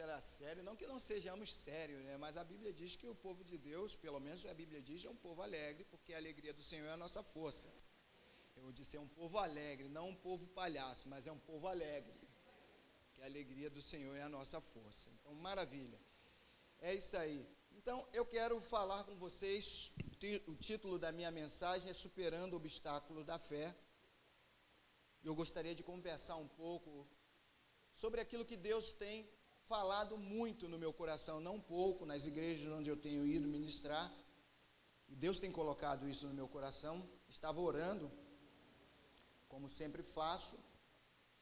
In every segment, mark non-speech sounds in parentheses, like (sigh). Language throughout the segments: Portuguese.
era sério, não que não sejamos sérios, né? mas a Bíblia diz que o povo de Deus, pelo menos a Bíblia diz, é um povo alegre, porque a alegria do Senhor é a nossa força. Eu disse é um povo alegre, não um povo palhaço, mas é um povo alegre. Que a alegria do Senhor é a nossa força. Então, maravilha. É isso aí. Então, eu quero falar com vocês, o título da minha mensagem é Superando o Obstáculo da Fé. Eu gostaria de conversar um pouco sobre aquilo que Deus tem falado muito no meu coração, não pouco, nas igrejas onde eu tenho ido ministrar. E Deus tem colocado isso no meu coração. Estava orando, como sempre faço.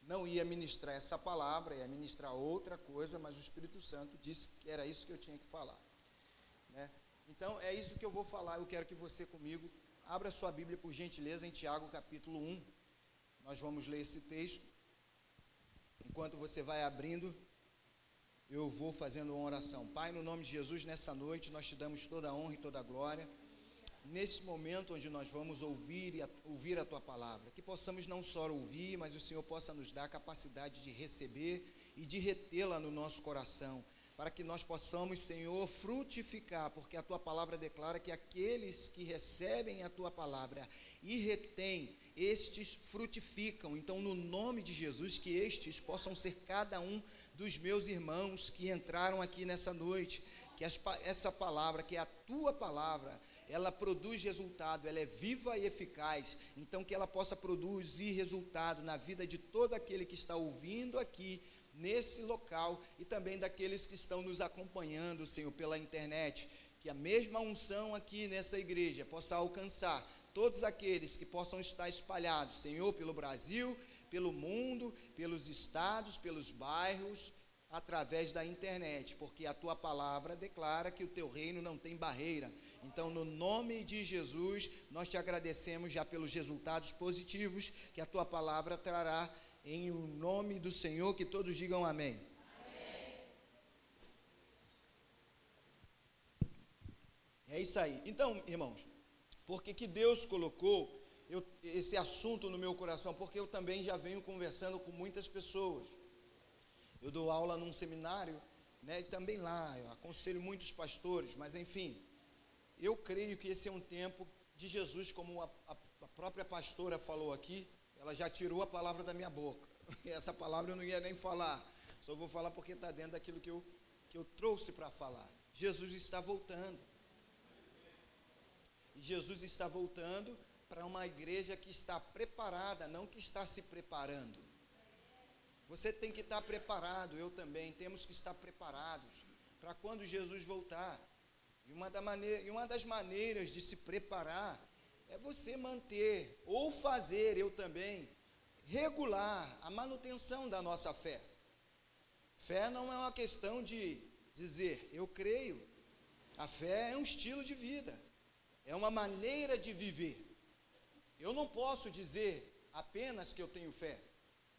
Não ia ministrar essa palavra, ia ministrar outra coisa, mas o Espírito Santo disse que era isso que eu tinha que falar. Né? Então, é isso que eu vou falar. Eu quero que você comigo abra sua Bíblia, por gentileza, em Tiago capítulo 1. Nós vamos ler esse texto. Enquanto você vai abrindo, eu vou fazendo uma oração. Pai, no nome de Jesus, nessa noite, nós te damos toda a honra e toda a glória. Nesse momento onde nós vamos ouvir, a, ouvir a tua palavra, que possamos não só ouvir, mas o Senhor possa nos dar a capacidade de receber e de retê-la no nosso coração, para que nós possamos, Senhor, frutificar, porque a tua palavra declara que aqueles que recebem a tua palavra e retêm, estes frutificam. Então, no nome de Jesus, que estes possam ser cada um dos meus irmãos que entraram aqui nessa noite, que as, essa palavra, que é a tua palavra, ela produz resultado, ela é viva e eficaz, então que ela possa produzir resultado na vida de todo aquele que está ouvindo aqui nesse local e também daqueles que estão nos acompanhando, Senhor, pela internet, que a mesma unção aqui nessa igreja possa alcançar todos aqueles que possam estar espalhados, Senhor, pelo Brasil pelo mundo, pelos estados, pelos bairros, através da internet, porque a tua palavra declara que o teu reino não tem barreira. Então, no nome de Jesus, nós te agradecemos já pelos resultados positivos que a tua palavra trará em o nome do Senhor, que todos digam amém. É isso aí. Então, irmãos, porque que Deus colocou eu, esse assunto no meu coração, porque eu também já venho conversando com muitas pessoas. Eu dou aula num seminário, né, e também lá, eu aconselho muitos pastores, mas enfim, eu creio que esse é um tempo de Jesus, como a, a, a própria pastora falou aqui, ela já tirou a palavra da minha boca. (laughs) Essa palavra eu não ia nem falar, só vou falar porque está dentro daquilo que eu, que eu trouxe para falar. Jesus está voltando. Jesus está voltando para uma igreja que está preparada, não que está se preparando. Você tem que estar preparado, eu também, temos que estar preparados para quando Jesus voltar. E uma, da maneira, e uma das maneiras de se preparar é você manter ou fazer, eu também, regular a manutenção da nossa fé. Fé não é uma questão de dizer eu creio. A fé é um estilo de vida, é uma maneira de viver. Eu não posso dizer apenas que eu tenho fé.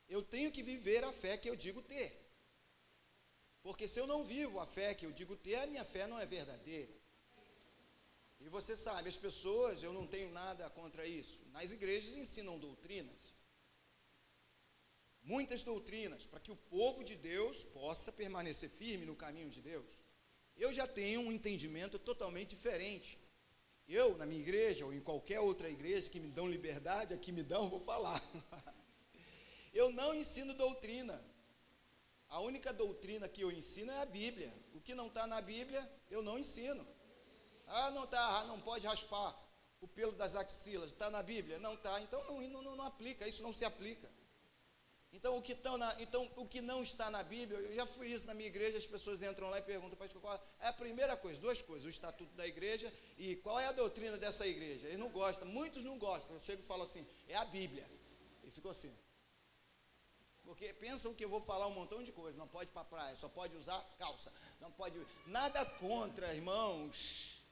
Eu tenho que viver a fé que eu digo ter. Porque se eu não vivo a fé que eu digo ter, a minha fé não é verdadeira. E você sabe, as pessoas, eu não tenho nada contra isso. Nas igrejas ensinam doutrinas. Muitas doutrinas, para que o povo de Deus possa permanecer firme no caminho de Deus. Eu já tenho um entendimento totalmente diferente. Eu, na minha igreja, ou em qualquer outra igreja que me dão liberdade, aqui me dão, vou falar. (laughs) eu não ensino doutrina. A única doutrina que eu ensino é a Bíblia. O que não está na Bíblia, eu não ensino. Ah, não está, ah, não pode raspar o pelo das axilas. Está na Bíblia? Não está. Então não, não, não aplica, isso não se aplica. Então o, que na, então, o que não está na Bíblia, eu já fui isso na minha igreja, as pessoas entram lá e perguntam, pastor, qual é a primeira coisa? Duas coisas, o estatuto da igreja e qual é a doutrina dessa igreja. Eles não gostam, muitos não gostam. Eu chego e falo assim, é a Bíblia. E ficou assim. Porque pensam que eu vou falar um montão de coisas, não pode ir para praia, só pode usar calça, não pode. Nada contra, irmãos,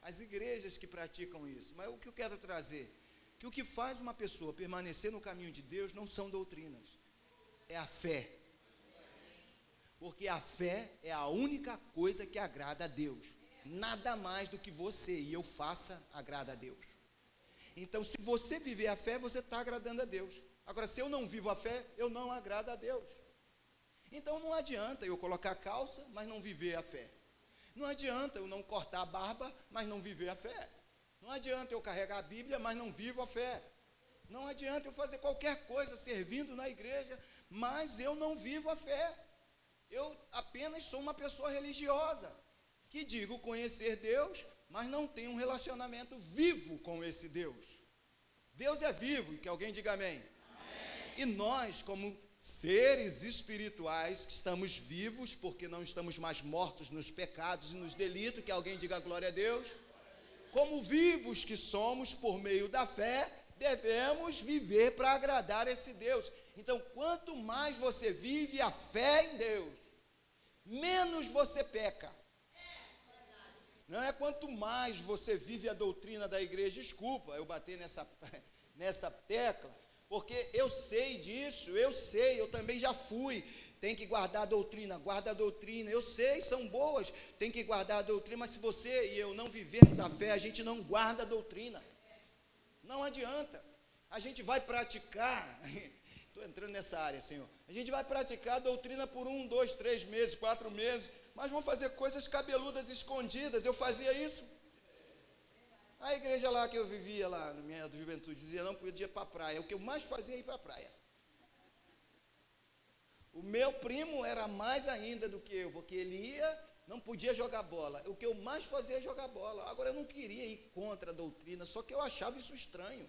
as igrejas que praticam isso. Mas o que eu quero trazer? que o que faz uma pessoa permanecer no caminho de Deus não são doutrinas, é a fé. Porque a fé é a única coisa que agrada a Deus. Nada mais do que você e eu faça agrada a Deus. Então, se você viver a fé, você está agradando a Deus. Agora, se eu não vivo a fé, eu não agrado a Deus. Então não adianta eu colocar calça, mas não viver a fé. Não adianta eu não cortar a barba, mas não viver a fé. Não adianta eu carregar a Bíblia, mas não vivo a fé. Não adianta eu fazer qualquer coisa servindo na igreja, mas eu não vivo a fé. Eu apenas sou uma pessoa religiosa, que digo conhecer Deus, mas não tenho um relacionamento vivo com esse Deus. Deus é vivo, que alguém diga amém. amém. E nós, como seres espirituais, que estamos vivos, porque não estamos mais mortos nos pecados e nos delitos, que alguém diga glória a Deus. Como vivos que somos por meio da fé, devemos viver para agradar esse Deus. Então, quanto mais você vive a fé em Deus, menos você peca. Não é quanto mais você vive a doutrina da igreja, desculpa eu bater nessa, (laughs) nessa tecla, porque eu sei disso, eu sei, eu também já fui. Tem que guardar a doutrina, guarda a doutrina. Eu sei, são boas, tem que guardar a doutrina, mas se você e eu não vivermos a fé, a gente não guarda a doutrina. Não adianta. A gente vai praticar, (laughs) estou entrando nessa área, Senhor. A gente vai praticar a doutrina por um, dois, três meses, quatro meses mas vão fazer coisas cabeludas escondidas. Eu fazia isso. A igreja lá que eu vivia lá na minha juventude dizia não podia ir para a praia. O que eu mais fazia é ir para a praia. O meu primo era mais ainda do que eu, porque ele ia, não podia jogar bola. O que eu mais fazia é jogar bola. Agora eu não queria ir contra a doutrina, só que eu achava isso estranho.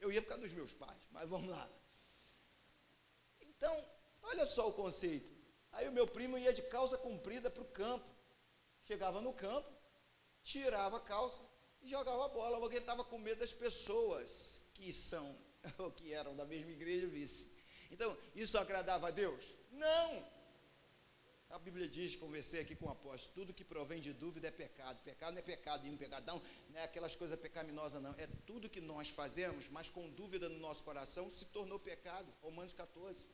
Eu ia por causa dos meus pais, mas vamos lá. Então, olha só o conceito. Aí o meu primo ia de calça comprida para o campo. Chegava no campo, tirava a calça e jogava a bola, porque estava com medo das pessoas que são, (laughs) ou que eram da mesma igreja, visse. Então, isso agradava a Deus? Não! A Bíblia diz, conversei aqui com o apóstolo, tudo que provém de dúvida é pecado. Pecado não é pecado um pecadão, não é aquelas coisas pecaminosas, não. É tudo que nós fazemos, mas com dúvida no nosso coração, se tornou pecado. Romanos 14.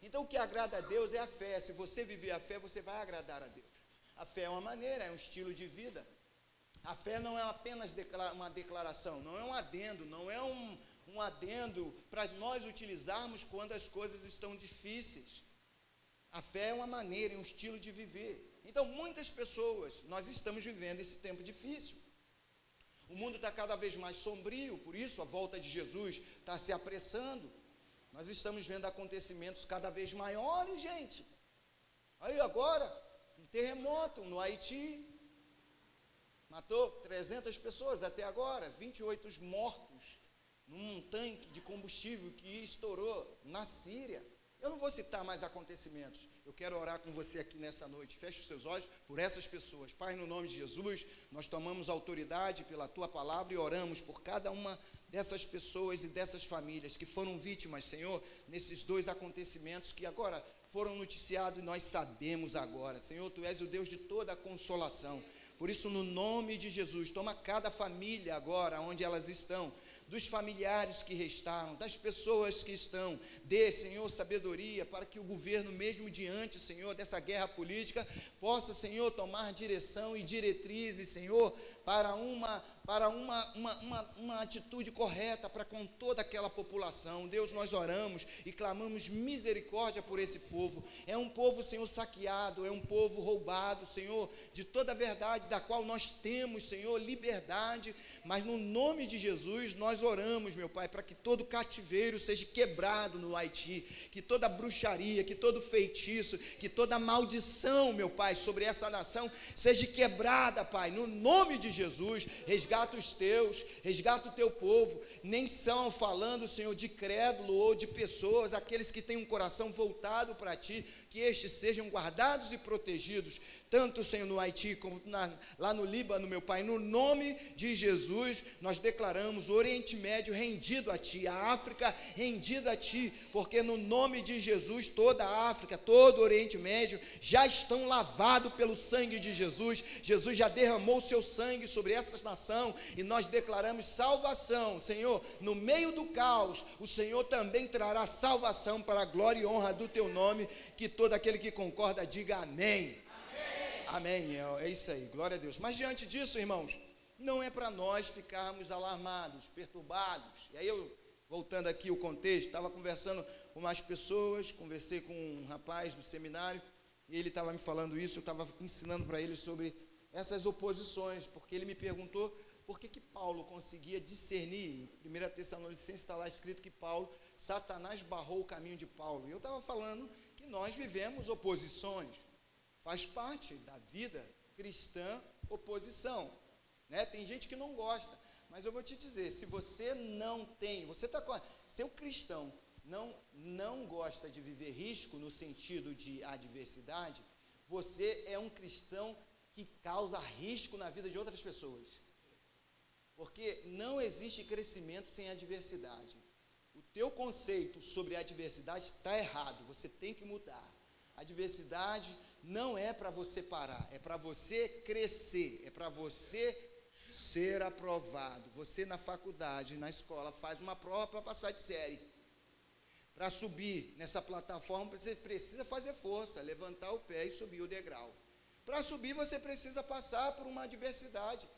Então, o que agrada a Deus é a fé. Se você viver a fé, você vai agradar a Deus. A fé é uma maneira, é um estilo de vida. A fé não é apenas uma declaração, não é um adendo, não é um, um adendo para nós utilizarmos quando as coisas estão difíceis. A fé é uma maneira, é um estilo de viver. Então, muitas pessoas, nós estamos vivendo esse tempo difícil. O mundo está cada vez mais sombrio, por isso a volta de Jesus está se apressando. Nós estamos vendo acontecimentos cada vez maiores, gente. Aí agora, um terremoto no Haiti. Matou 300 pessoas até agora, 28 mortos num tanque de combustível que estourou na Síria. Eu não vou citar mais acontecimentos. Eu quero orar com você aqui nessa noite. Feche os seus olhos por essas pessoas. Pai, no nome de Jesus, nós tomamos autoridade pela tua palavra e oramos por cada uma dessas pessoas e dessas famílias que foram vítimas, Senhor, nesses dois acontecimentos que agora foram noticiados e nós sabemos agora. Senhor, tu és o Deus de toda a consolação. Por isso, no nome de Jesus, toma cada família agora, onde elas estão dos familiares que restaram, das pessoas que estão. Dê, Senhor, sabedoria para que o governo, mesmo diante, Senhor, dessa guerra política, possa, Senhor, tomar direção e diretrizes, Senhor, para uma para uma, uma, uma, uma, atitude correta para com toda aquela população. Deus, nós oramos e clamamos misericórdia por esse povo. É um povo, Senhor, saqueado, é um povo roubado, Senhor, de toda a verdade da qual nós temos, Senhor, liberdade. Mas no nome de Jesus, nós oramos, meu Pai, para que todo cativeiro seja quebrado no Haiti, que toda bruxaria, que todo feitiço, que toda maldição, meu Pai, sobre essa nação seja quebrada, Pai, no nome de Jesus. Resgata resgata os teus, resgata o teu povo. Nem são falando, Senhor, de crédulo ou de pessoas, aqueles que têm um coração voltado para ti, que estes sejam guardados e protegidos tanto, Senhor, no Haiti como na, lá no Líbano, meu Pai, no nome de Jesus, nós declaramos o Oriente Médio rendido a Ti, a África rendida a Ti, porque no nome de Jesus, toda a África, todo o Oriente Médio já estão lavados pelo sangue de Jesus. Jesus já derramou o seu sangue sobre essa nação e nós declaramos salvação, Senhor, no meio do caos, o Senhor também trará salvação para a glória e honra do Teu nome. Que todo aquele que concorda diga amém. Amém. É, é isso aí. Glória a Deus. Mas diante disso, irmãos, não é para nós ficarmos alarmados, perturbados. E aí eu, voltando aqui o contexto, estava conversando com mais pessoas, conversei com um rapaz do seminário, e ele estava me falando isso, eu estava ensinando para ele sobre essas oposições, porque ele me perguntou por que, que Paulo conseguia discernir. Em 1 Tessalonicenses está lá escrito que Paulo, Satanás barrou o caminho de Paulo. E eu estava falando nós vivemos oposições, faz parte da vida cristã oposição. Né? Tem gente que não gosta, mas eu vou te dizer, se você não tem, você está com. Seu cristão não, não gosta de viver risco no sentido de adversidade, você é um cristão que causa risco na vida de outras pessoas. Porque não existe crescimento sem adversidade. Teu conceito sobre adversidade está errado, você tem que mudar. Adversidade não é para você parar, é para você crescer, é para você ser aprovado. Você na faculdade, na escola, faz uma prova para passar de série. Para subir nessa plataforma, você precisa fazer força, levantar o pé e subir o degrau. Para subir, você precisa passar por uma adversidade.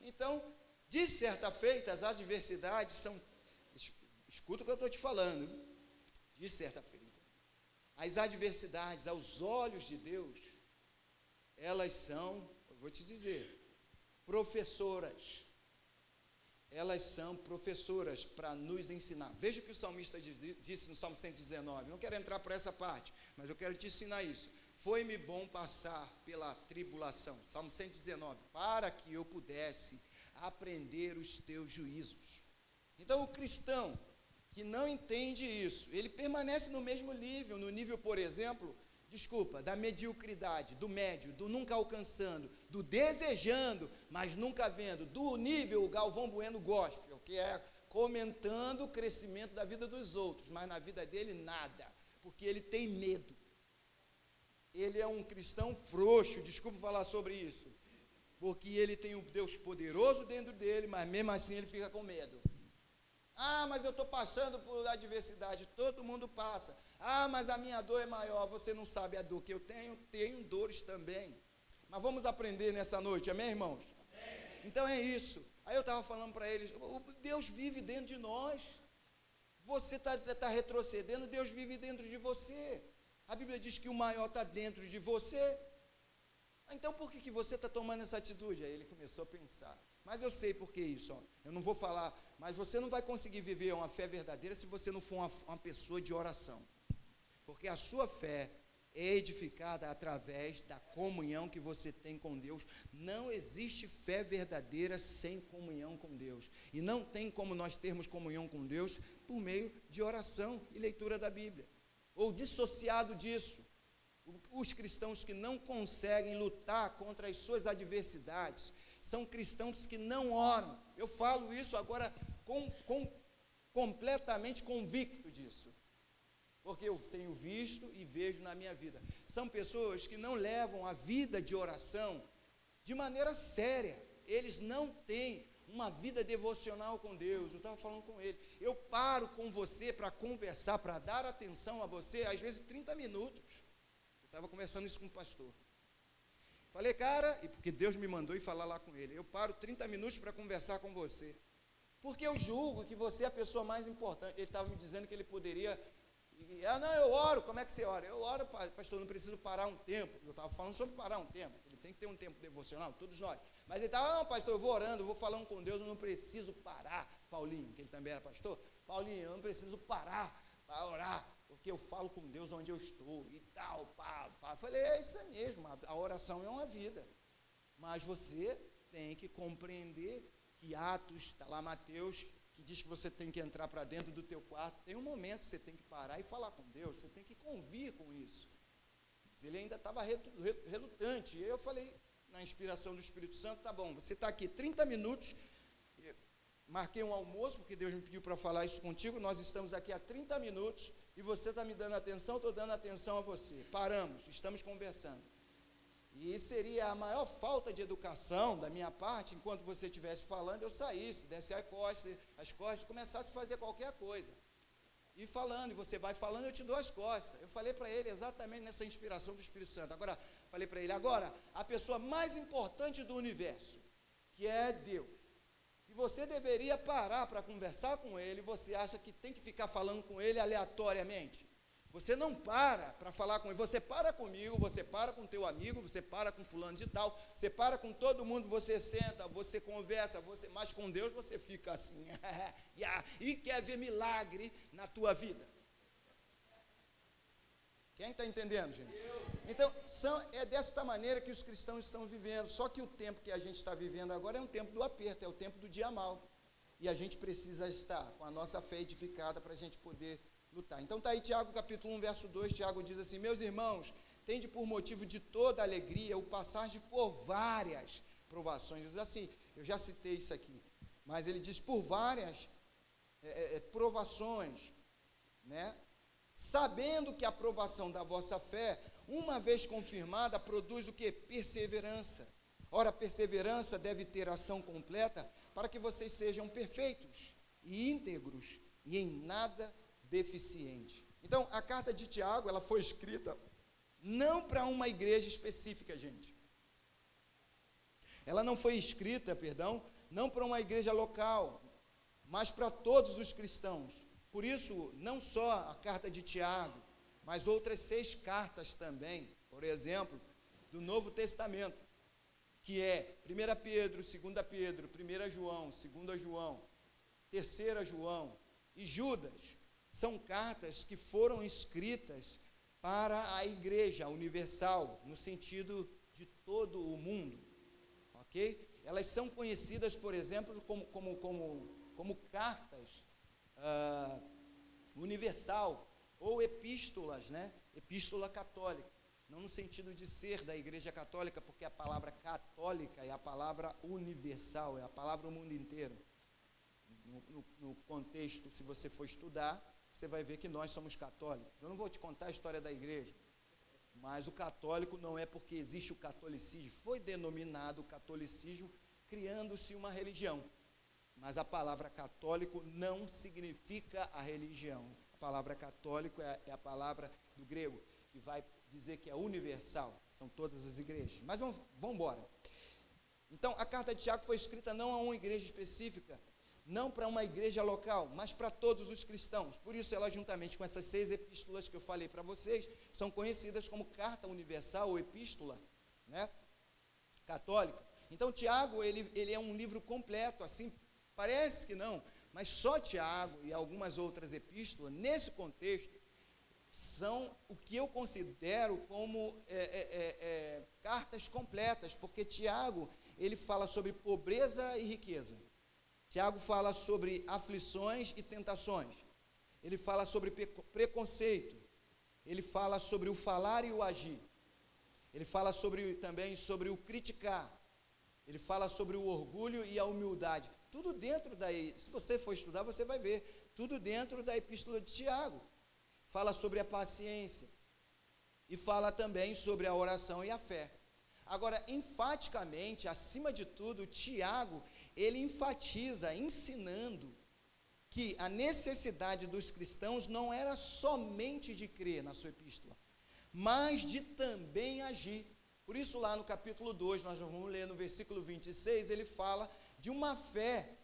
Então, de certa feita, as adversidades são. Escuta o que eu estou te falando. De certa feita. As adversidades, aos olhos de Deus, elas são, eu vou te dizer, professoras elas são professoras para nos ensinar. Veja o que o salmista disse no Salmo 119. Não quero entrar por essa parte, mas eu quero te ensinar isso. Foi-me bom passar pela tribulação. Salmo 119. Para que eu pudesse aprender os teus juízos. Então, o cristão que não entende isso, ele permanece no mesmo nível, no nível, por exemplo, desculpa, da mediocridade, do médio, do nunca alcançando, do desejando, mas nunca vendo, do nível Galvão Bueno gospel, que é comentando o crescimento da vida dos outros, mas na vida dele nada, porque ele tem medo. Ele é um cristão frouxo, desculpa falar sobre isso, porque ele tem um Deus poderoso dentro dele, mas mesmo assim ele fica com medo. Ah, mas eu estou passando por adversidade, todo mundo passa. Ah, mas a minha dor é maior, você não sabe a dor que eu tenho, tenho dores também. Mas vamos aprender nessa noite, amém, irmãos? Amém. Então é isso. Aí eu estava falando para eles: Deus vive dentro de nós. Você está tá retrocedendo, Deus vive dentro de você. A Bíblia diz que o maior está dentro de você. Então por que, que você está tomando essa atitude? Aí ele começou a pensar. Mas eu sei por que isso. Ó. Eu não vou falar, mas você não vai conseguir viver uma fé verdadeira se você não for uma, uma pessoa de oração. Porque a sua fé é edificada através da comunhão que você tem com Deus. Não existe fé verdadeira sem comunhão com Deus. E não tem como nós termos comunhão com Deus por meio de oração e leitura da Bíblia. Ou dissociado disso. Os cristãos que não conseguem lutar contra as suas adversidades são cristãos que não oram. Eu falo isso agora com, com completamente convicto disso porque eu tenho visto e vejo na minha vida. São pessoas que não levam a vida de oração de maneira séria. Eles não têm uma vida devocional com Deus. Eu estava falando com ele. Eu paro com você para conversar, para dar atenção a você, às vezes 30 minutos. Eu estava conversando isso com o pastor. Falei, cara, e porque Deus me mandou ir falar lá com ele. Eu paro 30 minutos para conversar com você. Porque eu julgo que você é a pessoa mais importante. Ele estava me dizendo que ele poderia ah, não, eu oro, como é que você ora? Eu oro, pastor, não preciso parar um tempo. Eu estava falando sobre parar um tempo. Ele tem que ter um tempo devocional, todos nós. Mas ele estava, não, pastor, eu vou orando, eu vou falando com Deus, eu não preciso parar. Paulinho, que ele também era pastor. Paulinho, eu não preciso parar para orar, porque eu falo com Deus onde eu estou e tal, pá, pá. Falei, é isso mesmo, a oração é uma vida. Mas você tem que compreender que Atos, está lá Mateus que diz que você tem que entrar para dentro do teu quarto, tem um momento que você tem que parar e falar com Deus, você tem que convir com isso. Ele ainda estava relutante. E eu falei, na inspiração do Espírito Santo, tá bom, você está aqui 30 minutos, marquei um almoço, porque Deus me pediu para falar isso contigo, nós estamos aqui há 30 minutos, e você está me dando atenção, estou dando atenção a você. Paramos, estamos conversando. E seria a maior falta de educação da minha parte, enquanto você estivesse falando, eu saísse, desse as costas, as costas, começasse a fazer qualquer coisa. E falando, e você vai falando, eu te dou as costas. Eu falei para ele exatamente nessa inspiração do Espírito Santo. Agora, falei para ele, agora, a pessoa mais importante do universo, que é Deus. Que você deveria parar para conversar com ele, você acha que tem que ficar falando com ele aleatoriamente. Você não para para falar com ele, você para comigo, você para com teu amigo, você para com fulano de tal, você para com todo mundo, você senta, você conversa, você, mas com Deus você fica assim, (laughs) e quer ver milagre na tua vida. Quem está entendendo, gente? Então, são, é desta maneira que os cristãos estão vivendo. Só que o tempo que a gente está vivendo agora é um tempo do aperto, é o tempo do dia mal. E a gente precisa estar com a nossa fé edificada para a gente poder lutar. Então está aí Tiago capítulo 1, verso 2, Tiago diz assim, meus irmãos, tende por motivo de toda alegria o passar de por várias provações. Diz assim, eu já citei isso aqui, mas ele diz por várias é, é, é provações, né? Sabendo que a aprovação da vossa fé, uma vez confirmada, produz o que? Perseverança. Ora, perseverança deve ter ação completa para que vocês sejam perfeitos e íntegros e em nada deficiente. Então, a carta de Tiago, ela foi escrita não para uma igreja específica, gente. Ela não foi escrita, perdão, não para uma igreja local, mas para todos os cristãos. Por isso, não só a carta de Tiago, mas outras seis cartas também, por exemplo, do Novo Testamento, que é 1 Pedro, 2 Pedro, 1 João, 2 João, 3 João e Judas, são cartas que foram escritas para a igreja universal, no sentido de todo o mundo. Ok? Elas são conhecidas, por exemplo, como, como, como, como cartas uh, universal ou epístolas, né? Epístola católica. Não no sentido de ser da igreja católica, porque a palavra católica é a palavra universal, é a palavra o mundo inteiro. No, no, no contexto, se você for estudar, você vai ver que nós somos católicos. Eu não vou te contar a história da igreja, mas o católico não é porque existe o catolicismo. Foi denominado catolicismo criando-se uma religião. Mas a palavra católico não significa a religião. A palavra católico é, é a palavra do grego, que vai dizer que é universal. São todas as igrejas. Mas vamos, vamos embora. Então, a carta de Tiago foi escrita não a uma igreja específica, não para uma igreja local, mas para todos os cristãos. Por isso, ela, juntamente com essas seis epístolas que eu falei para vocês, são conhecidas como carta universal ou epístola né, católica. Então, Tiago, ele, ele é um livro completo, assim, parece que não, mas só Tiago e algumas outras epístolas, nesse contexto, são o que eu considero como é, é, é, é cartas completas, porque Tiago, ele fala sobre pobreza e riqueza. Tiago fala sobre aflições e tentações. Ele fala sobre preconceito. Ele fala sobre o falar e o agir. Ele fala sobre, também sobre o criticar. Ele fala sobre o orgulho e a humildade. Tudo dentro da. Se você for estudar, você vai ver. Tudo dentro da epístola de Tiago. Fala sobre a paciência. E fala também sobre a oração e a fé. Agora, enfaticamente, acima de tudo, Tiago, ele enfatiza, ensinando, que a necessidade dos cristãos não era somente de crer na sua epístola, mas de também agir. Por isso, lá no capítulo 2, nós vamos ler no versículo 26, ele fala de uma fé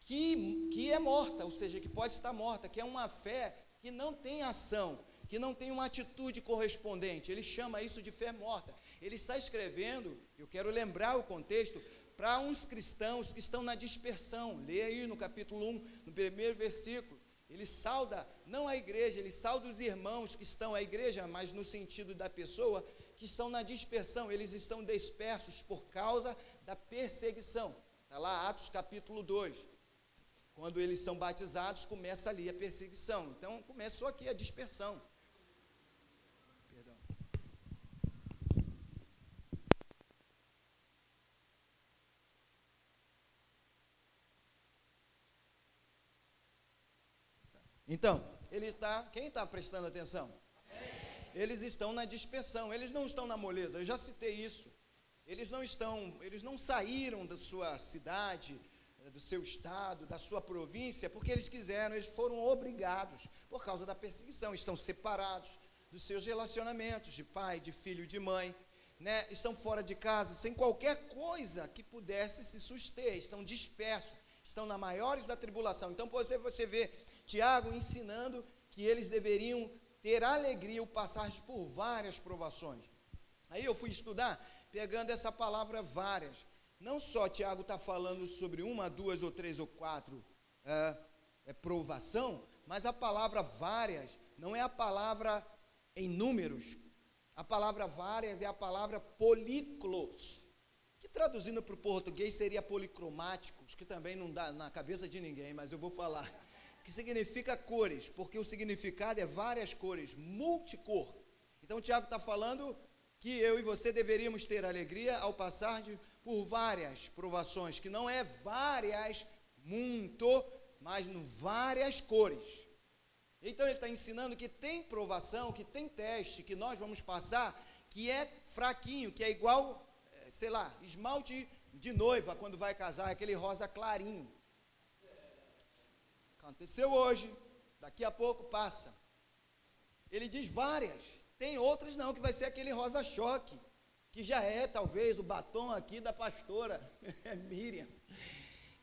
que, que é morta, ou seja, que pode estar morta, que é uma fé que não tem ação, que não tem uma atitude correspondente. Ele chama isso de fé morta. Ele está escrevendo, eu quero lembrar o contexto, para uns cristãos que estão na dispersão. Leia aí no capítulo 1, no primeiro versículo. Ele sauda não a igreja, ele sauda os irmãos que estão a igreja, mas no sentido da pessoa que estão na dispersão, eles estão dispersos por causa da perseguição. Está lá Atos capítulo 2. Quando eles são batizados, começa ali a perseguição. Então começou aqui a dispersão. Então, ele está, quem está prestando atenção? Eles estão na dispersão, eles não estão na moleza. Eu já citei isso. Eles não estão, eles não saíram da sua cidade, do seu estado, da sua província, porque eles quiseram, eles foram obrigados por causa da perseguição, estão separados dos seus relacionamentos de pai, de filho, de mãe, né? Estão fora de casa, sem qualquer coisa que pudesse se suster, estão dispersos estão na maiores da tribulação. Então você, você vê Tiago ensinando que eles deveriam ter alegria ao passar por várias provações. Aí eu fui estudar, pegando essa palavra várias. Não só Tiago está falando sobre uma, duas ou três ou quatro é, é, provação, mas a palavra várias não é a palavra em números. A palavra várias é a palavra políclos, que traduzindo para o português seria policromáticos, que também não dá na cabeça de ninguém, mas eu vou falar. (laughs) Que significa cores, porque o significado é várias cores, multicor. Então Tiago está falando que eu e você deveríamos ter alegria ao passar de, por várias provações, que não é várias, muito, mas no várias cores. Então ele está ensinando que tem provação, que tem teste, que nós vamos passar, que é fraquinho, que é igual, eh, sei lá, esmalte de noiva quando vai casar, aquele rosa clarinho. Aconteceu hoje, daqui a pouco passa. Ele diz várias, tem outras não, que vai ser aquele rosa choque, que já é talvez o batom aqui da pastora (laughs) Miriam,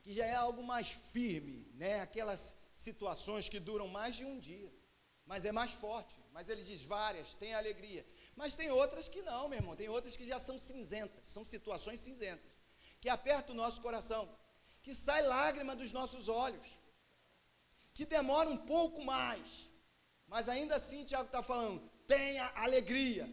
que já é algo mais firme, né? Aquelas situações que duram mais de um dia, mas é mais forte. Mas ele diz várias, tem alegria. Mas tem outras que não, meu irmão, tem outras que já são cinzentas, são situações cinzentas, que apertam o nosso coração, que sai lágrima dos nossos olhos, que demora um pouco mais, mas ainda assim, Tiago está falando, tenha alegria.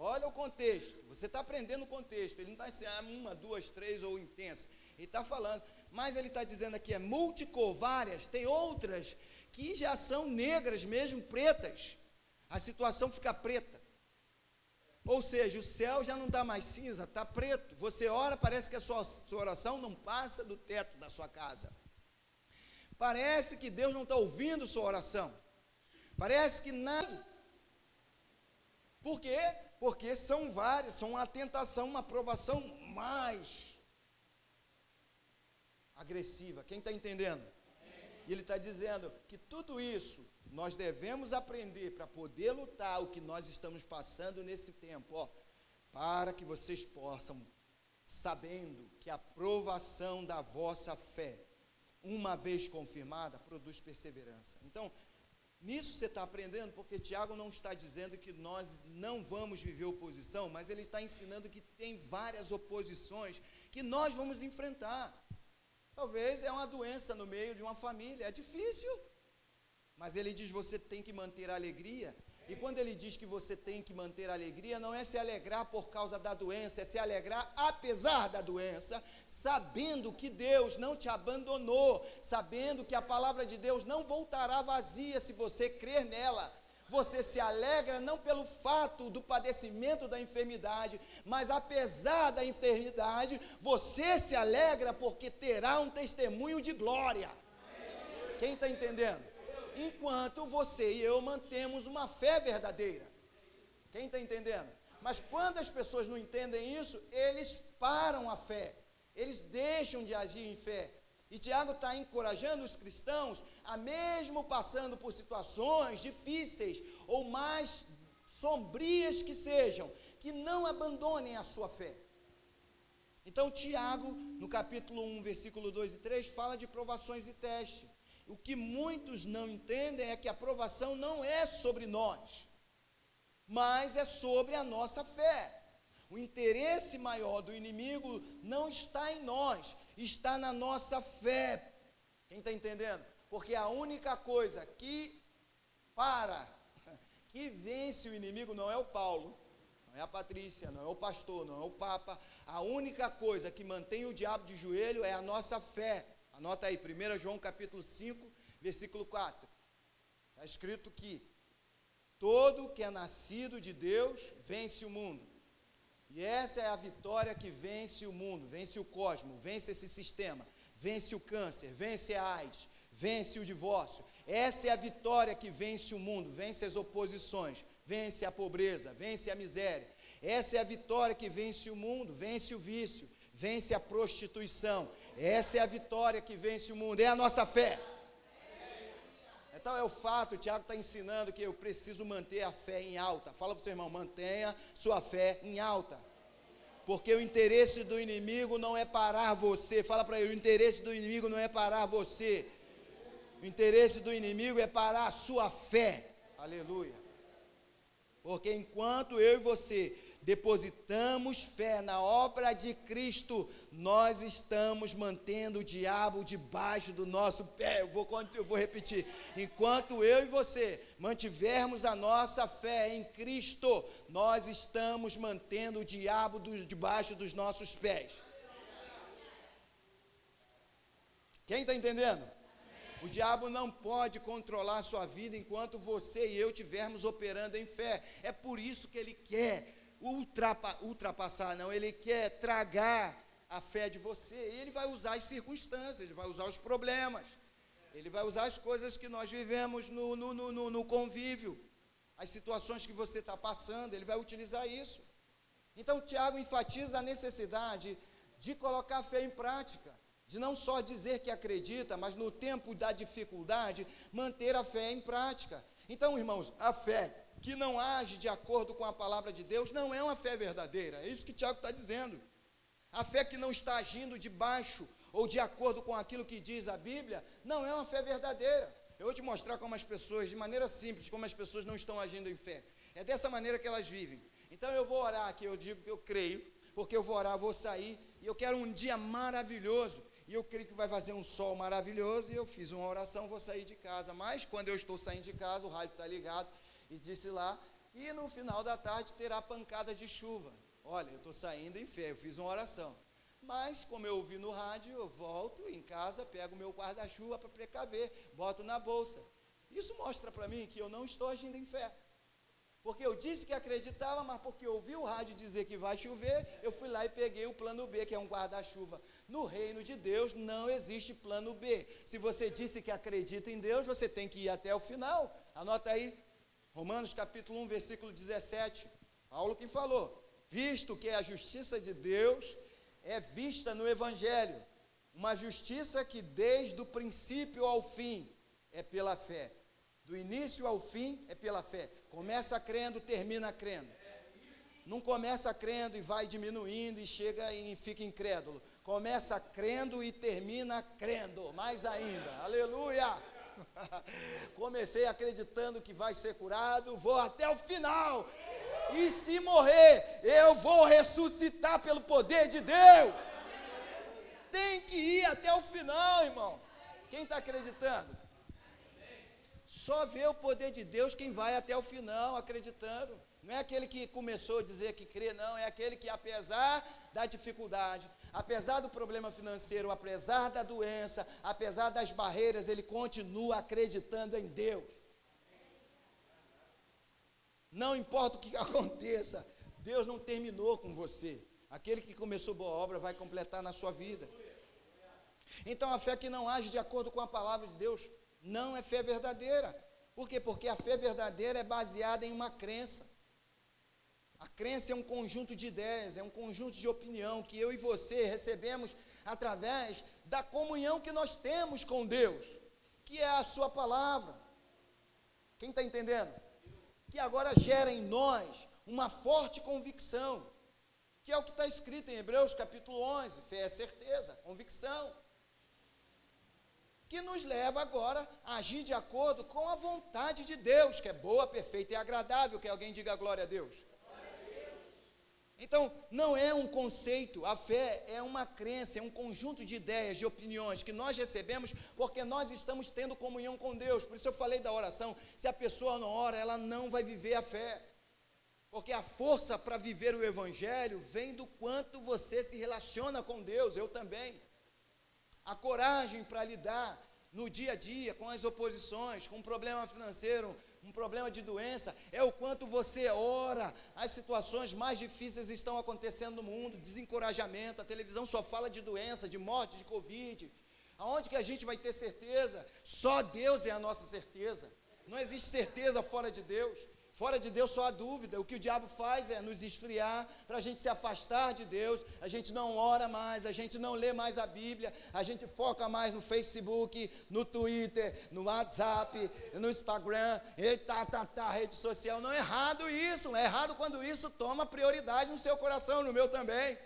Olha o contexto, você está aprendendo o contexto, ele não está dizendo ah, uma, duas, três ou intensa, ele está falando, mas ele está dizendo aqui é multicor, várias, tem outras que já são negras mesmo, pretas. A situação fica preta. Ou seja, o céu já não está mais cinza, está preto. Você ora, parece que a sua, sua oração não passa do teto da sua casa. Parece que Deus não está ouvindo sua oração. Parece que nada. Por quê? Porque são várias, são uma tentação, uma provação mais agressiva. Quem está entendendo? E ele está dizendo que tudo isso nós devemos aprender para poder lutar o que nós estamos passando nesse tempo, ó, para que vocês possam, sabendo que a provação da vossa fé, uma vez confirmada, produz perseverança. Então, nisso você está aprendendo, porque Tiago não está dizendo que nós não vamos viver oposição, mas ele está ensinando que tem várias oposições que nós vamos enfrentar. Talvez é uma doença no meio de uma família, é difícil. Mas ele diz: você tem que manter a alegria. E quando ele diz que você tem que manter a alegria, não é se alegrar por causa da doença, é se alegrar apesar da doença, sabendo que Deus não te abandonou, sabendo que a palavra de Deus não voltará vazia se você crer nela você se alegra não pelo fato do padecimento da enfermidade, mas apesar da enfermidade, você se alegra porque terá um testemunho de glória. Quem está entendendo? Enquanto você e eu mantemos uma fé verdadeira. Quem está entendendo? Mas quando as pessoas não entendem isso, eles param a fé, eles deixam de agir em fé, e Tiago está encorajando os cristãos a, mesmo passando por situações difíceis ou mais sombrias que sejam, que não abandonem a sua fé. Então, Tiago, no capítulo 1, versículo 2 e 3, fala de provações e testes. O que muitos não entendem é que a provação não é sobre nós, mas é sobre a nossa fé. O interesse maior do inimigo não está em nós, está na nossa fé. Quem está entendendo? Porque a única coisa que para, (laughs) que vence o inimigo não é o Paulo, não é a Patrícia, não é o pastor, não é o Papa. A única coisa que mantém o diabo de joelho é a nossa fé. Anota aí, 1 João capítulo 5, versículo 4. Está escrito que todo que é nascido de Deus vence o mundo. E essa é a vitória que vence o mundo, vence o cosmos, vence esse sistema, vence o câncer, vence a AIDS, vence o divórcio. Essa é a vitória que vence o mundo, vence as oposições, vence a pobreza, vence a miséria. Essa é a vitória que vence o mundo, vence o vício, vence a prostituição. Essa é a vitória que vence o mundo, é a nossa fé. Então é o fato, o Tiago está ensinando que eu preciso manter a fé em alta. Fala para o seu irmão, mantenha sua fé em alta. Porque o interesse do inimigo não é parar você. Fala para ele: o interesse do inimigo não é parar você. O interesse do inimigo é parar a sua fé. Aleluia. Porque enquanto eu e você depositamos fé na obra de Cristo, nós estamos mantendo o diabo debaixo do nosso pé. Eu vou, eu vou repetir. Enquanto eu e você mantivermos a nossa fé em Cristo, nós estamos mantendo o diabo do, debaixo dos nossos pés. Quem está entendendo? O diabo não pode controlar a sua vida enquanto você e eu estivermos operando em fé. É por isso que ele quer ultrapa, ultrapassar, não, ele quer tragar a fé de você. E ele vai usar as circunstâncias, ele vai usar os problemas, ele vai usar as coisas que nós vivemos no, no, no, no convívio, as situações que você está passando, ele vai utilizar isso. Então, Tiago enfatiza a necessidade de colocar a fé em prática de não só dizer que acredita, mas no tempo da dificuldade, manter a fé em prática. Então, irmãos, a fé que não age de acordo com a palavra de Deus não é uma fé verdadeira. É isso que Tiago está dizendo. A fé que não está agindo debaixo ou de acordo com aquilo que diz a Bíblia, não é uma fé verdadeira. Eu vou te mostrar como as pessoas, de maneira simples, como as pessoas não estão agindo em fé. É dessa maneira que elas vivem. Então eu vou orar aqui, eu digo que eu creio, porque eu vou orar, vou sair, e eu quero um dia maravilhoso e eu creio que vai fazer um sol maravilhoso, e eu fiz uma oração, vou sair de casa. Mas quando eu estou saindo de casa, o rádio está ligado, e disse lá que no final da tarde terá pancada de chuva. Olha, eu estou saindo em fé, eu fiz uma oração. Mas, como eu ouvi no rádio, eu volto em casa, pego meu guarda-chuva para precaver, boto na bolsa. Isso mostra para mim que eu não estou agindo em fé. Porque eu disse que acreditava, mas porque eu ouvi o rádio dizer que vai chover, eu fui lá e peguei o plano B, que é um guarda-chuva. No reino de Deus não existe plano B. Se você disse que acredita em Deus, você tem que ir até o final. Anota aí, Romanos capítulo 1, versículo 17. Paulo que falou: Visto que a justiça de Deus é vista no Evangelho, uma justiça que desde o princípio ao fim é pela fé. Do início ao fim é pela fé. Começa crendo, termina crendo. Não começa crendo e vai diminuindo e chega e fica incrédulo. Começa crendo e termina crendo, mais ainda. Aleluia! (laughs) Comecei acreditando que vai ser curado, vou até o final. E se morrer, eu vou ressuscitar pelo poder de Deus. Tem que ir até o final, irmão. Quem está acreditando? Só vê o poder de Deus quem vai até o final acreditando. Não é aquele que começou a dizer que crê, não, é aquele que, apesar da dificuldade, apesar do problema financeiro, apesar da doença, apesar das barreiras, ele continua acreditando em Deus. Não importa o que (laughs) aconteça, Deus não terminou com você. Aquele que começou boa obra vai completar na sua vida. Então a fé que não age de acordo com a palavra de Deus não é fé verdadeira. Por quê? Porque a fé verdadeira é baseada em uma crença. A crença é um conjunto de ideias, é um conjunto de opinião que eu e você recebemos através da comunhão que nós temos com Deus, que é a Sua palavra. Quem está entendendo? Que agora gera em nós uma forte convicção, que é o que está escrito em Hebreus capítulo 11: fé é certeza, convicção que nos leva agora a agir de acordo com a vontade de Deus, que é boa, perfeita e agradável. Que alguém diga glória a Deus. Então, não é um conceito, a fé é uma crença, é um conjunto de ideias, de opiniões que nós recebemos porque nós estamos tendo comunhão com Deus. Por isso eu falei da oração: se a pessoa não ora, ela não vai viver a fé. Porque a força para viver o Evangelho vem do quanto você se relaciona com Deus, eu também a coragem para lidar no dia a dia com as oposições, com um problema financeiro, um problema de doença, é o quanto você ora. As situações mais difíceis estão acontecendo no mundo, desencorajamento, a televisão só fala de doença, de morte, de Covid. Aonde que a gente vai ter certeza? Só Deus é a nossa certeza. Não existe certeza fora de Deus. Fora de Deus só há dúvida. O que o diabo faz é nos esfriar, para a gente se afastar de Deus. A gente não ora mais, a gente não lê mais a Bíblia, a gente foca mais no Facebook, no Twitter, no WhatsApp, no Instagram, e tá, tá, tá, rede social. Não é errado isso, é errado quando isso toma prioridade no seu coração, no meu também.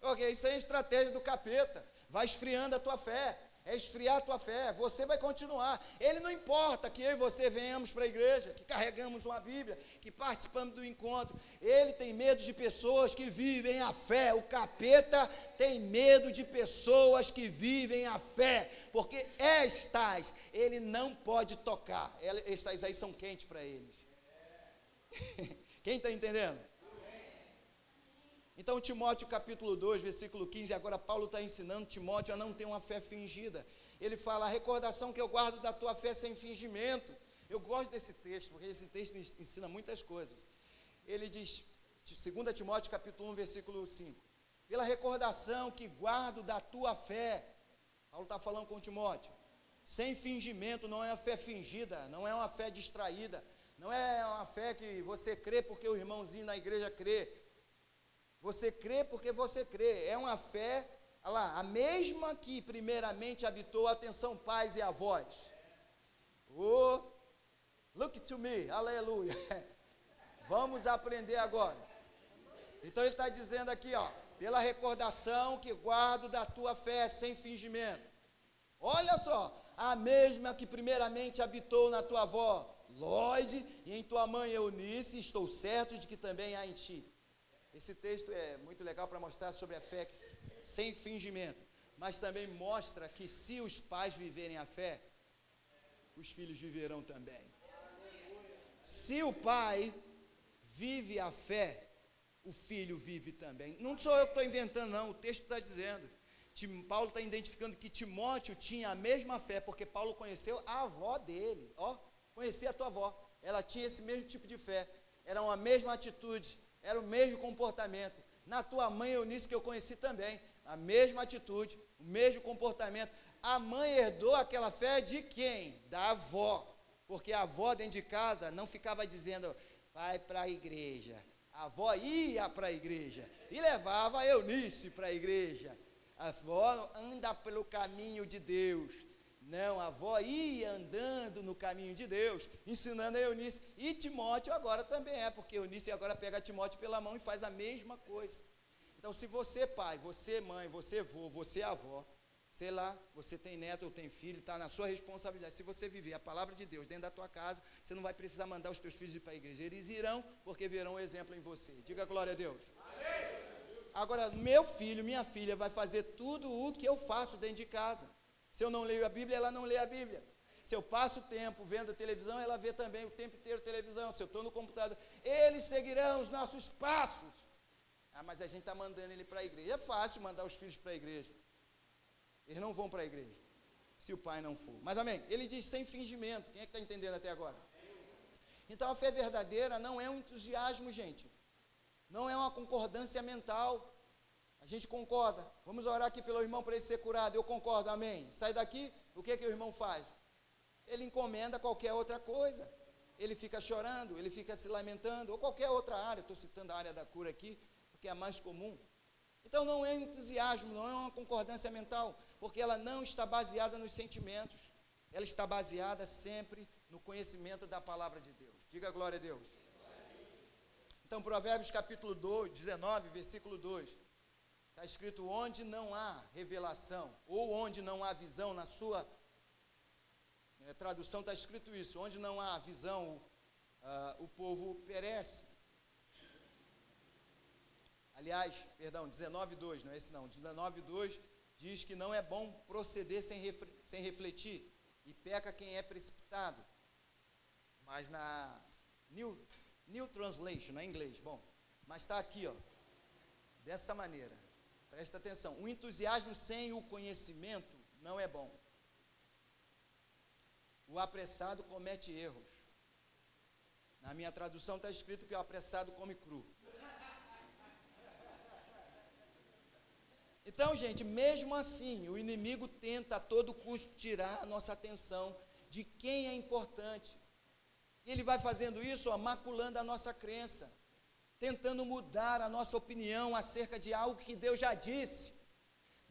Ok, isso é estratégia do capeta. Vai esfriando a tua fé é esfriar a tua fé, você vai continuar. Ele não importa que eu e você venhamos para a igreja, que carregamos uma Bíblia, que participamos do encontro. Ele tem medo de pessoas que vivem a fé. O capeta tem medo de pessoas que vivem a fé, porque estas ele não pode tocar. Estas aí são quentes para eles. (laughs) Quem está entendendo? Então, Timóteo capítulo 2, versículo 15, agora Paulo está ensinando Timóteo a não ter uma fé fingida. Ele fala: a recordação que eu guardo da tua fé sem fingimento. Eu gosto desse texto, porque esse texto ensina muitas coisas. Ele diz, 2 Timóteo capítulo 1, versículo 5, pela recordação que guardo da tua fé. Paulo está falando com Timóteo. Sem fingimento, não é uma fé fingida, não é uma fé distraída, não é uma fé que você crê porque o irmãozinho na igreja crê, você crê porque você crê. É uma fé, olha lá, a mesma que primeiramente habitou, atenção, pais e avós. Oh, look to me, aleluia. (laughs) Vamos aprender agora. Então ele está dizendo aqui, ó, pela recordação que guardo da tua fé sem fingimento. Olha só, a mesma que primeiramente habitou na tua avó, Lloyd, e em tua mãe Eunice, estou certo de que também há em ti. Esse texto é muito legal para mostrar sobre a fé sem fingimento, mas também mostra que se os pais viverem a fé, os filhos viverão também. Se o pai vive a fé, o filho vive também. Não sou eu que estou inventando, não, o texto está dizendo. Paulo está identificando que Timóteo tinha a mesma fé, porque Paulo conheceu a avó dele. Ó, conhecia a tua avó. Ela tinha esse mesmo tipo de fé. Era uma mesma atitude. Era o mesmo comportamento. Na tua mãe Eunice, que eu conheci também, a mesma atitude, o mesmo comportamento. A mãe herdou aquela fé de quem? Da avó. Porque a avó dentro de casa não ficava dizendo, vai para a igreja. A avó ia para a igreja e levava a Eunice para a igreja. A avó anda pelo caminho de Deus. Não, a avó ia andando no caminho de Deus, ensinando a Eunice. E Timóteo agora também é, porque Eunice agora pega Timóteo pela mão e faz a mesma coisa. Então, se você, pai, você, mãe, você, avô, você, avó, sei lá, você tem neto ou tem filho, está na sua responsabilidade. Se você viver a palavra de Deus dentro da tua casa, você não vai precisar mandar os teus filhos ir para a igreja. Eles irão, porque verão o exemplo em você. Diga glória a Deus. Amém. Agora, meu filho, minha filha, vai fazer tudo o que eu faço dentro de casa. Se eu não leio a Bíblia, ela não lê a Bíblia. Se eu passo tempo vendo a televisão, ela vê também o tempo inteiro televisão. Se eu estou no computador, eles seguirão os nossos passos. Ah, mas a gente está mandando ele para a igreja. É fácil mandar os filhos para a igreja. Eles não vão para a igreja, se o pai não for. Mas amém. Ele diz sem fingimento. Quem é que está entendendo até agora? Então a fé verdadeira não é um entusiasmo, gente. Não é uma concordância mental. A gente concorda. Vamos orar aqui pelo irmão para ele ser curado. Eu concordo, amém. Sai daqui, o que, que o irmão faz? Ele encomenda qualquer outra coisa. Ele fica chorando, ele fica se lamentando, ou qualquer outra área. Estou citando a área da cura aqui, porque é a mais comum. Então não é entusiasmo, não é uma concordância mental, porque ela não está baseada nos sentimentos. Ela está baseada sempre no conhecimento da palavra de Deus. Diga glória a Deus. Então, Provérbios capítulo 2, 19, versículo 2. Está escrito onde não há revelação, ou onde não há visão, na sua é, tradução está escrito isso: onde não há visão, uh, o povo perece. Aliás, perdão, 19,2, não é esse não. 19,2 diz que não é bom proceder sem, sem refletir, e peca quem é precipitado. Mas na New, New Translation, na inglês, bom, mas está aqui, ó, dessa maneira. Presta atenção. O entusiasmo sem o conhecimento não é bom. O apressado comete erros. Na minha tradução está escrito que o apressado come cru. Então, gente, mesmo assim, o inimigo tenta a todo custo tirar a nossa atenção de quem é importante. E ele vai fazendo isso, ó, maculando a nossa crença, tentando mudar a nossa opinião acerca de algo que Deus já disse.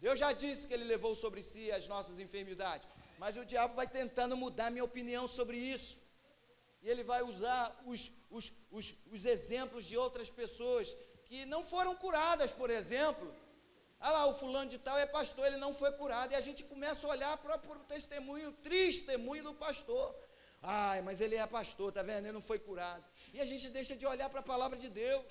Deus já disse que ele levou sobre si as nossas enfermidades, mas o diabo vai tentando mudar minha opinião sobre isso. E ele vai usar os, os, os, os exemplos de outras pessoas que não foram curadas, por exemplo. Ah lá, o fulano de tal é pastor, ele não foi curado. E a gente começa a olhar para o testemunho, testemunho do pastor. Ai, mas ele é pastor, tá vendo? Ele não foi curado. E a gente deixa de olhar para a palavra de Deus.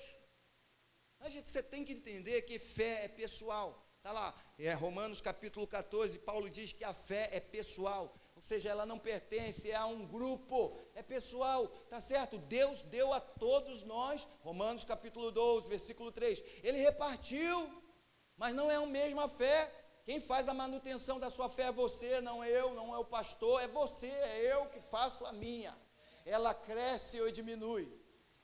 A gente, você tem que entender que fé é pessoal. Está lá, é Romanos capítulo 14, Paulo diz que a fé é pessoal. Ou seja, ela não pertence a um grupo, é pessoal, tá certo? Deus deu a todos nós, Romanos capítulo 12, versículo 3. Ele repartiu, mas não é a mesma fé. Quem faz a manutenção da sua fé é você, não é eu, não é o pastor, é você, é eu que faço a minha. Ela cresce ou diminui,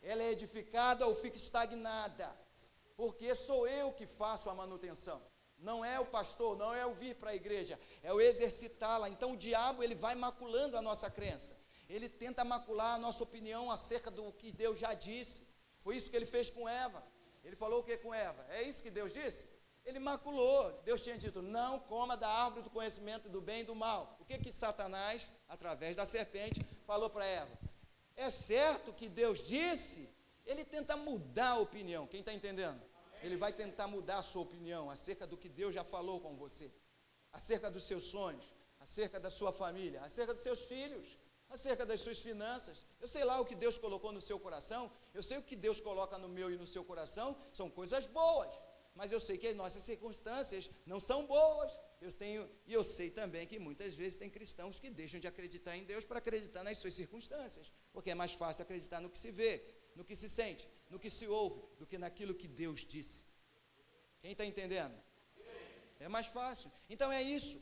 ela é edificada ou fica estagnada, porque sou eu que faço a manutenção. Não é o pastor, não é o vir para a igreja, é o exercitá-la. Então o diabo ele vai maculando a nossa crença. Ele tenta macular a nossa opinião acerca do que Deus já disse. Foi isso que ele fez com Eva. Ele falou o que com Eva? É isso que Deus disse? Ele maculou. Deus tinha dito: não coma da árvore do conhecimento do bem e do mal. O que que Satanás, através da serpente, falou para Eva? É certo que Deus disse, ele tenta mudar a opinião. Quem está entendendo? Ele vai tentar mudar a sua opinião acerca do que Deus já falou com você, acerca dos seus sonhos, acerca da sua família, acerca dos seus filhos, acerca das suas finanças. Eu sei lá o que Deus colocou no seu coração, eu sei o que Deus coloca no meu e no seu coração, são coisas boas mas eu sei que as nossas circunstâncias não são boas. Eu tenho, e eu sei também que muitas vezes tem cristãos que deixam de acreditar em Deus para acreditar nas suas circunstâncias, porque é mais fácil acreditar no que se vê, no que se sente, no que se ouve, do que naquilo que Deus disse. Quem está entendendo? É mais fácil. Então é isso.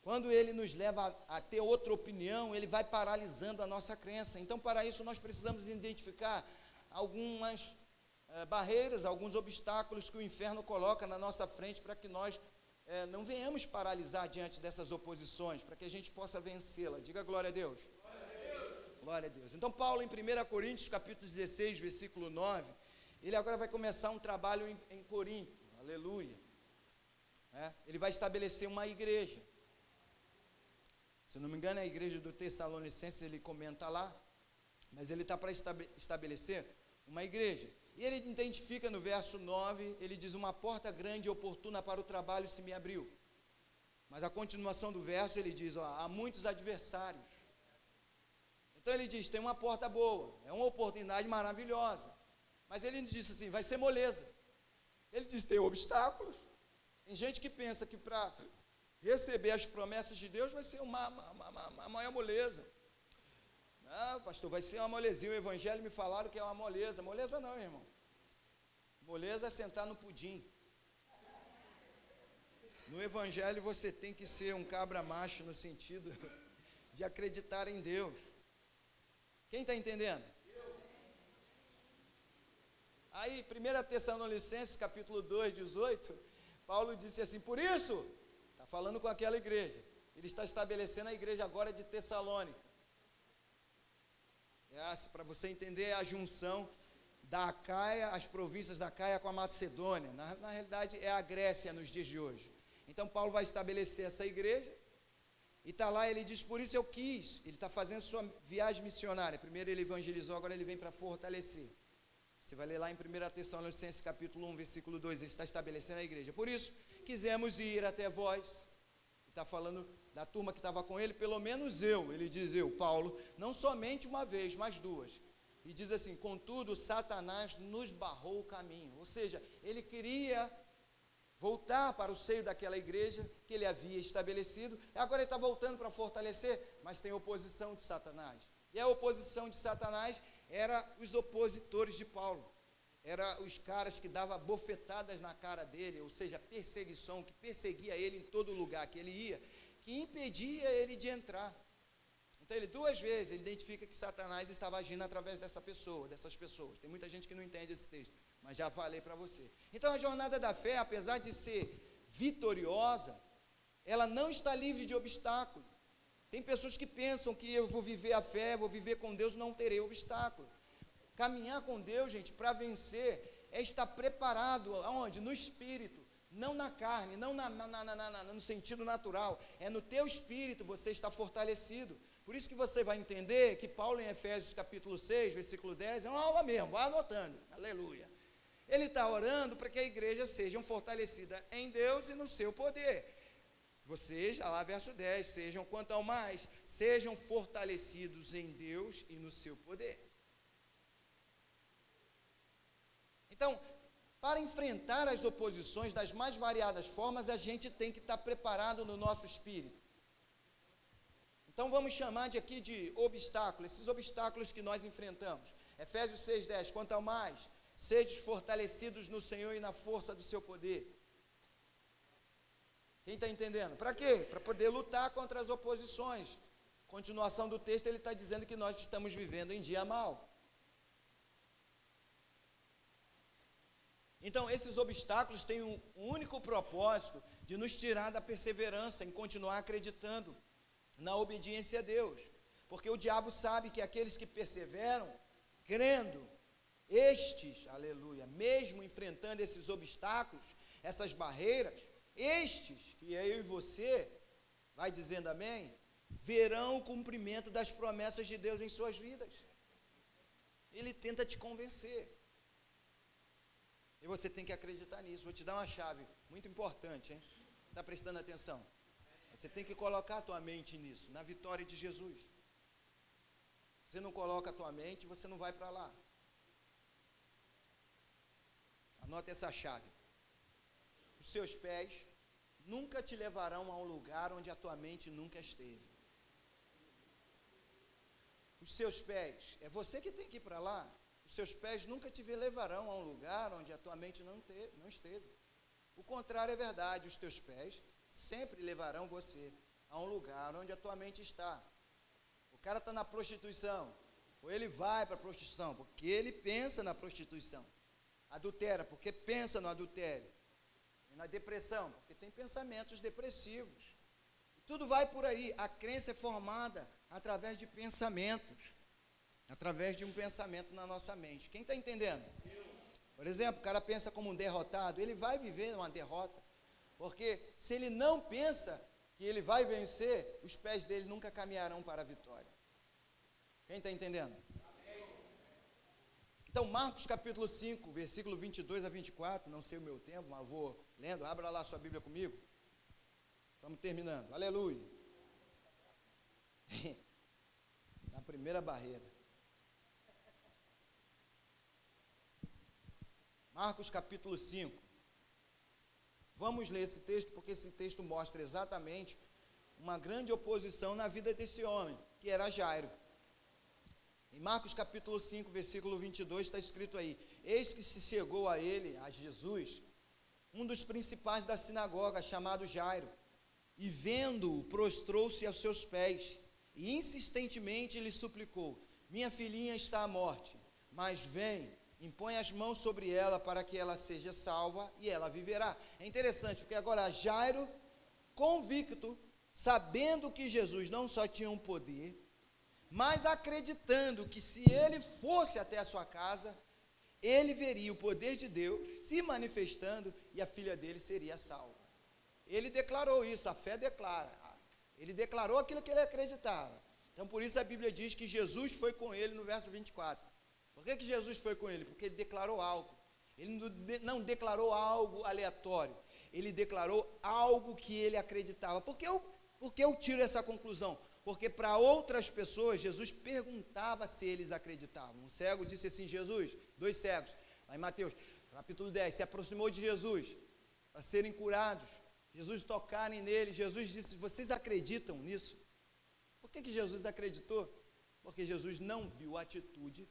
Quando ele nos leva a, a, ter outra opinião, ele vai paralisando a nossa crença. Então, para isso, nós precisamos identificar algumas é, barreiras, alguns obstáculos que o inferno coloca na nossa frente para que nós é, não venhamos paralisar diante dessas oposições, para que a gente possa vencê-la. Diga glória a Deus. Glória a Deus. Então, Paulo, em 1 Coríntios, capítulo 16, versículo 9, ele agora vai começar um trabalho em, em Corinto. Aleluia. É, ele vai estabelecer uma igreja. Se não me engano, é a igreja do Tessalonicenses, ele comenta lá, mas ele está para estabelecer uma igreja. E ele identifica no verso 9, ele diz: Uma porta grande e oportuna para o trabalho se me abriu. Mas a continuação do verso ele diz: ó, Há muitos adversários. Então ele diz: Tem uma porta boa, é uma oportunidade maravilhosa. Mas ele disse assim: Vai ser moleza. Ele diz: Tem obstáculos. Tem gente que pensa que para receber as promessas de Deus vai ser uma, uma, uma, uma maior moleza. Ah, pastor, vai ser uma molezinha. O evangelho me falaram que é uma moleza. Moleza não, irmão. Moleza é sentar no pudim. No evangelho você tem que ser um cabra macho no sentido (laughs) de acreditar em Deus. Quem está entendendo? Aí, 1 Tessalonicenses, capítulo 2, 18, Paulo disse assim: Por isso, está falando com aquela igreja, ele está estabelecendo a igreja agora de Tessalônica. É, para você entender a junção da Acaia, as províncias da Acaia com a Macedônia. Na, na realidade, é a Grécia nos dias de hoje. Então, Paulo vai estabelecer essa igreja. E está lá, ele diz: Por isso eu quis. Ele está fazendo sua viagem missionária. Primeiro ele evangelizou, agora ele vem para fortalecer. Você vai ler lá em 1 Tessalonicenses capítulo 1, versículo 2. Ele está estabelecendo a igreja. Por isso, quisemos ir até vós. Está falando da turma que estava com ele, pelo menos eu, ele diz eu, Paulo, não somente uma vez, mas duas. E diz assim: contudo, Satanás nos barrou o caminho. Ou seja, ele queria voltar para o seio daquela igreja que ele havia estabelecido. Agora ele está voltando para fortalecer, mas tem oposição de Satanás. E a oposição de Satanás era os opositores de Paulo. Era os caras que davam bofetadas na cara dele, ou seja, perseguição, que perseguia ele em todo lugar que ele ia que impedia ele de entrar. Então ele duas vezes ele identifica que Satanás estava agindo através dessa pessoa, dessas pessoas. Tem muita gente que não entende esse texto, mas já falei para você. Então a jornada da fé, apesar de ser vitoriosa, ela não está livre de obstáculos. Tem pessoas que pensam que eu vou viver a fé, vou viver com Deus, não terei obstáculo. Caminhar com Deus, gente, para vencer, é estar preparado aonde? No espírito, não na carne, não na, na, na, no sentido natural. É no teu espírito você está fortalecido. Por isso que você vai entender que Paulo em Efésios capítulo 6, versículo 10, é uma aula mesmo, vai anotando. Aleluia. Ele está orando para que a igreja seja fortalecida em Deus e no seu poder. Vocês, lá verso 10, sejam quanto ao mais, sejam fortalecidos em Deus e no seu poder. Então, para enfrentar as oposições das mais variadas formas, a gente tem que estar preparado no nosso espírito. Então vamos chamar de aqui de obstáculos, esses obstáculos que nós enfrentamos. Efésios 6,10, quanto ao mais, sede fortalecidos no Senhor e na força do seu poder. Quem está entendendo? Para quê? Para poder lutar contra as oposições. Continuação do texto, ele está dizendo que nós estamos vivendo em dia mal. Então, esses obstáculos têm um único propósito de nos tirar da perseverança em continuar acreditando na obediência a Deus. Porque o diabo sabe que aqueles que perseveram, crendo, estes, aleluia, mesmo enfrentando esses obstáculos, essas barreiras, estes, que é eu e você, vai dizendo amém, verão o cumprimento das promessas de Deus em suas vidas. Ele tenta te convencer. E você tem que acreditar nisso. Vou te dar uma chave muito importante, hein? Está prestando atenção? Você tem que colocar a tua mente nisso, na vitória de Jesus. Você não coloca a tua mente, você não vai para lá. Anote essa chave. Os seus pés nunca te levarão a um lugar onde a tua mente nunca esteve. Os seus pés, é você que tem que ir para lá. Os seus pés nunca te levarão a um lugar onde a tua mente não, te, não esteve. O contrário é verdade, os teus pés sempre levarão você a um lugar onde a tua mente está. O cara está na prostituição, ou ele vai para a prostituição, porque ele pensa na prostituição. Adultera, porque pensa no adultério. E na depressão, porque tem pensamentos depressivos. Tudo vai por aí. A crença é formada através de pensamentos. Através de um pensamento na nossa mente. Quem está entendendo? Por exemplo, o cara pensa como um derrotado, ele vai viver uma derrota. Porque se ele não pensa que ele vai vencer, os pés dele nunca caminharão para a vitória. Quem está entendendo? Então, Marcos capítulo 5, versículo 22 a 24, não sei o meu tempo, mas vou lendo, abra lá sua Bíblia comigo. Estamos terminando, aleluia. (laughs) Na primeira barreira. Marcos capítulo 5. Vamos ler esse texto, porque esse texto mostra exatamente uma grande oposição na vida desse homem, que era Jairo. Em Marcos capítulo 5, versículo 22, está escrito aí: Eis que se chegou a ele, a Jesus, um dos principais da sinagoga, chamado Jairo, e vendo-o, prostrou-se aos seus pés, e insistentemente lhe suplicou: Minha filhinha está à morte, mas vem impõe as mãos sobre ela para que ela seja salva e ela viverá. É interessante, porque agora Jairo, convicto, sabendo que Jesus não só tinha um poder, mas acreditando que se ele fosse até a sua casa, ele veria o poder de Deus se manifestando e a filha dele seria salva. Ele declarou isso, a fé declara. Ele declarou aquilo que ele acreditava. Então, por isso a Bíblia diz que Jesus foi com ele no verso 24. Por que, que Jesus foi com ele? Porque ele declarou algo. Ele não declarou algo aleatório. Ele declarou algo que ele acreditava. Por que eu, por que eu tiro essa conclusão? Porque para outras pessoas, Jesus perguntava se eles acreditavam. Um cego disse assim: Jesus, dois cegos, lá em Mateus, capítulo 10, se aproximou de Jesus para serem curados. Jesus tocarem nele. Jesus disse: Vocês acreditam nisso? Por que, que Jesus acreditou? Porque Jesus não viu a atitude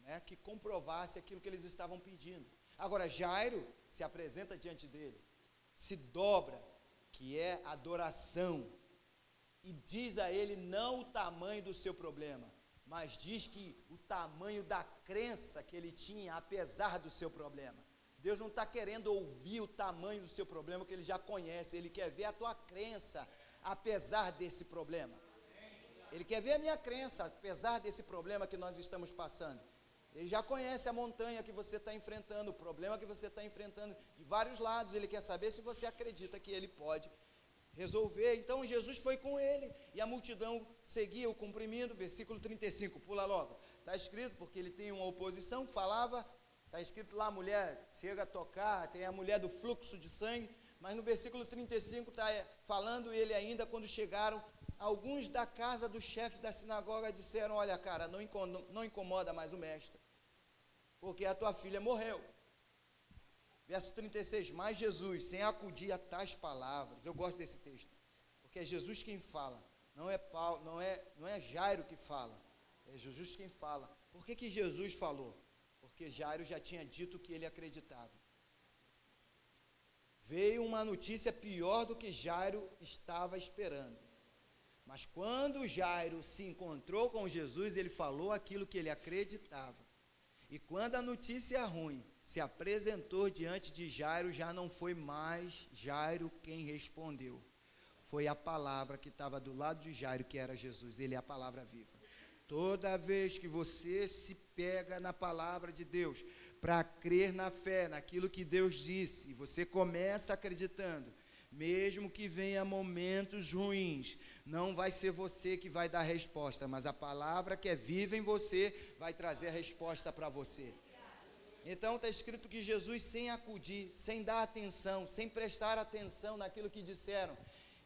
né, que comprovasse aquilo que eles estavam pedindo. Agora, Jairo se apresenta diante dele, se dobra, que é adoração, e diz a ele não o tamanho do seu problema, mas diz que o tamanho da crença que ele tinha, apesar do seu problema. Deus não está querendo ouvir o tamanho do seu problema que ele já conhece, ele quer ver a tua crença, apesar desse problema. Ele quer ver a minha crença, apesar desse problema que nós estamos passando. Ele já conhece a montanha que você está enfrentando, o problema que você está enfrentando de vários lados. Ele quer saber se você acredita que ele pode resolver. Então Jesus foi com ele e a multidão seguia o cumprimento. Versículo 35, pula logo. Está escrito, porque ele tem uma oposição, falava, está escrito lá, a mulher chega a tocar, tem a mulher do fluxo de sangue, mas no versículo 35 está falando ele ainda quando chegaram alguns da casa do chefe da sinagoga disseram: Olha, cara, não incomoda mais o mestre, porque a tua filha morreu. Verso 36, mas Jesus, sem acudir a tais palavras, eu gosto desse texto, porque é Jesus quem fala, não é Paulo, não é, não é Jairo que fala, é Jesus quem fala. Por que, que Jesus falou? Porque Jairo já tinha dito que ele acreditava. Veio uma notícia pior do que Jairo estava esperando. Mas quando Jairo se encontrou com Jesus, ele falou aquilo que ele acreditava. E quando a notícia ruim se apresentou diante de Jairo, já não foi mais Jairo quem respondeu. Foi a palavra que estava do lado de Jairo, que era Jesus. Ele é a palavra viva. Toda vez que você se pega na palavra de Deus, para crer na fé, naquilo que Deus disse, e você começa acreditando, mesmo que venha momentos ruins, não vai ser você que vai dar a resposta, mas a palavra que é viva em você vai trazer a resposta para você. Então está escrito que Jesus, sem acudir, sem dar atenção, sem prestar atenção naquilo que disseram,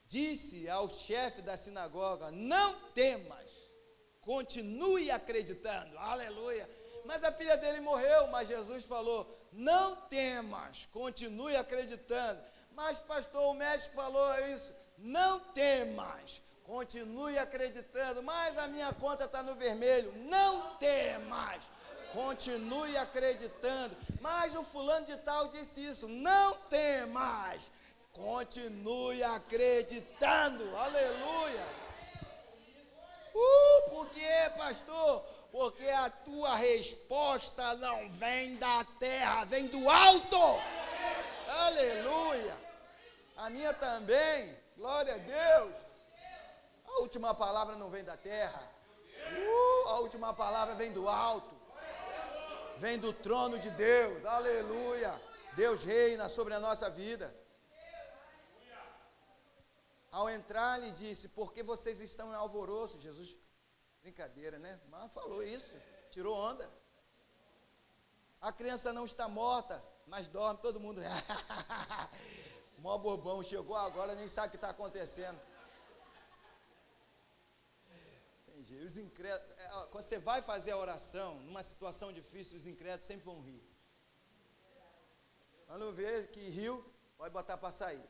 disse ao chefe da sinagoga: Não temas, continue acreditando, aleluia. Mas a filha dele morreu, mas Jesus falou: Não temas, continue acreditando. Mas, pastor, o médico falou isso: Não temas, continue acreditando. Mas a minha conta está no vermelho, não temas Continue acreditando. Mas o fulano de tal disse isso. Não tem mais. Continue acreditando. Aleluia. Uh, por quê, pastor? Porque a tua resposta não vem da terra, vem do alto. Aleluia. A minha também. Glória a Deus. A última palavra não vem da terra. Uh, a última palavra vem do alto vem do trono de Deus, aleluia. Deus reina sobre a nossa vida. Ao entrar, ele disse: Por que vocês estão em alvoroço? Jesus, brincadeira, né? Mas falou isso, tirou onda. A criança não está morta, mas dorme, todo mundo. (laughs) Mó bobão, chegou agora, nem sabe o que está acontecendo. Os incrédulos, quando você vai fazer a oração, numa situação difícil, os incrédulos sempre vão rir. Quando vê que riu, pode botar para sair.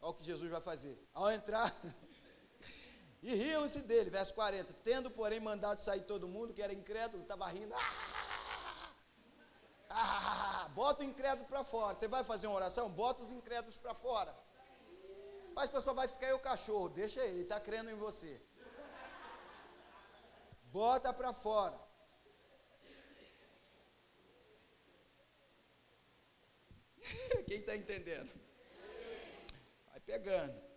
Olha o que Jesus vai fazer. Ao entrar, (laughs) e riam-se dele, verso 40. Tendo, porém, mandado sair todo mundo, que era incrédulo, estava rindo. Ah, ah, ah, bota o incrédulo para fora. Você vai fazer uma oração? Bota os incrédulos para fora. Mas só vai ficar aí o cachorro. Deixa ele, está crendo em você. Bota para fora. (laughs) Quem está entendendo? Vai pegando.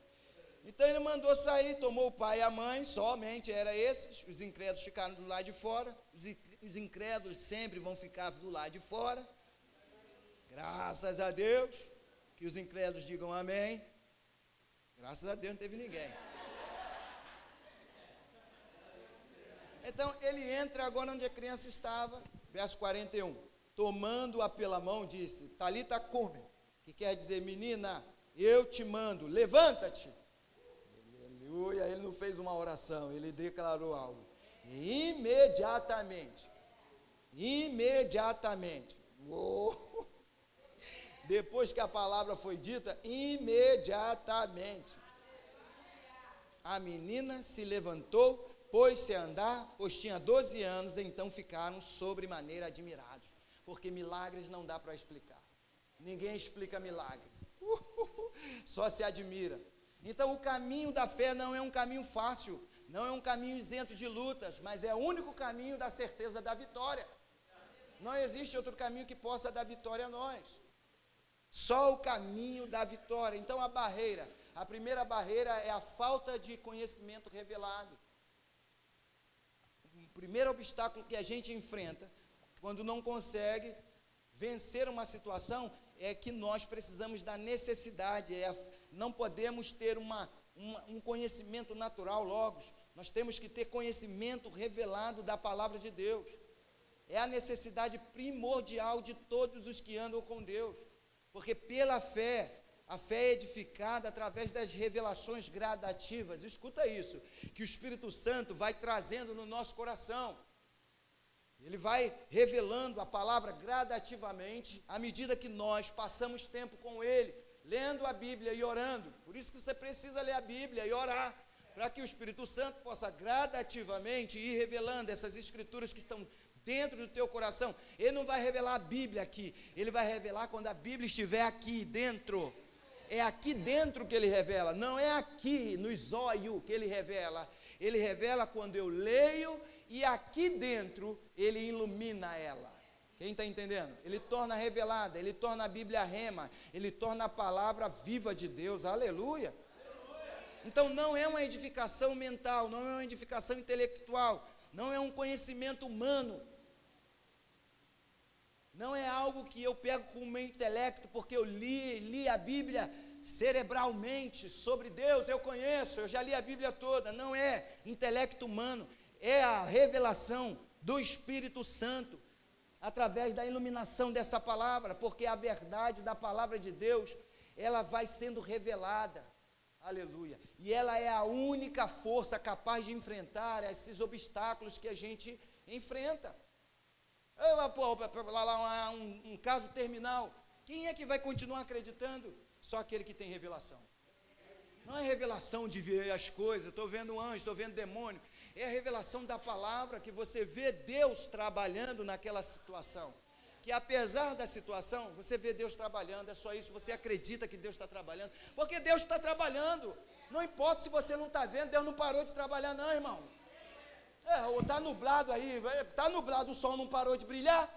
Então ele mandou sair, tomou o pai e a mãe, somente era esses. Os incrédulos ficaram do lado de fora. Os incrédulos sempre vão ficar do lado de fora. Graças a Deus. Que os incrédulos digam amém. Graças a Deus não teve ninguém. Então ele entra agora onde a criança estava, verso 41. Tomando-a pela mão, disse: Talita come, que quer dizer, menina, eu te mando, levanta-te. Aleluia, ele não fez uma oração, ele declarou algo. Imediatamente, imediatamente, oh, depois que a palavra foi dita, imediatamente, a menina se levantou pôs-se a andar, pois tinha 12 anos, então ficaram sobremaneira admirados, porque milagres não dá para explicar. Ninguém explica milagre. (laughs) só se admira. Então o caminho da fé não é um caminho fácil, não é um caminho isento de lutas, mas é o único caminho da certeza da vitória. Não existe outro caminho que possa dar vitória a nós. Só o caminho da vitória. Então a barreira, a primeira barreira é a falta de conhecimento revelado. Primeiro obstáculo que a gente enfrenta, quando não consegue vencer uma situação, é que nós precisamos da necessidade, é, não podemos ter uma, uma, um conhecimento natural logo, nós temos que ter conhecimento revelado da palavra de Deus. É a necessidade primordial de todos os que andam com Deus, porque pela fé a fé é edificada através das revelações gradativas. Escuta isso, que o Espírito Santo vai trazendo no nosso coração. Ele vai revelando a palavra gradativamente à medida que nós passamos tempo com ele, lendo a Bíblia e orando. Por isso que você precisa ler a Bíblia e orar, para que o Espírito Santo possa gradativamente ir revelando essas escrituras que estão dentro do teu coração. Ele não vai revelar a Bíblia aqui, ele vai revelar quando a Bíblia estiver aqui dentro é aqui dentro que ele revela, não é aqui no zóio que ele revela. Ele revela quando eu leio e aqui dentro ele ilumina ela. Quem está entendendo? Ele torna revelada, ele torna a Bíblia rema, ele torna a palavra viva de Deus. Aleluia. Então não é uma edificação mental, não é uma edificação intelectual, não é um conhecimento humano. Não é algo que eu pego com o meu intelecto, porque eu li, li a Bíblia cerebralmente sobre Deus, eu conheço, eu já li a Bíblia toda. Não é intelecto humano, é a revelação do Espírito Santo, através da iluminação dessa palavra, porque a verdade da palavra de Deus, ela vai sendo revelada. Aleluia. E ela é a única força capaz de enfrentar esses obstáculos que a gente enfrenta. Pô, lá, lá, um, um caso terminal. Quem é que vai continuar acreditando? Só aquele que tem revelação. Não é revelação de ver as coisas, estou vendo anjo, estou vendo demônio. É a revelação da palavra que você vê Deus trabalhando naquela situação. Que apesar da situação, você vê Deus trabalhando, é só isso, você acredita que Deus está trabalhando, porque Deus está trabalhando. Não importa se você não está vendo, Deus não parou de trabalhar, não, irmão. É, está nublado aí, está nublado, o sol não parou de brilhar.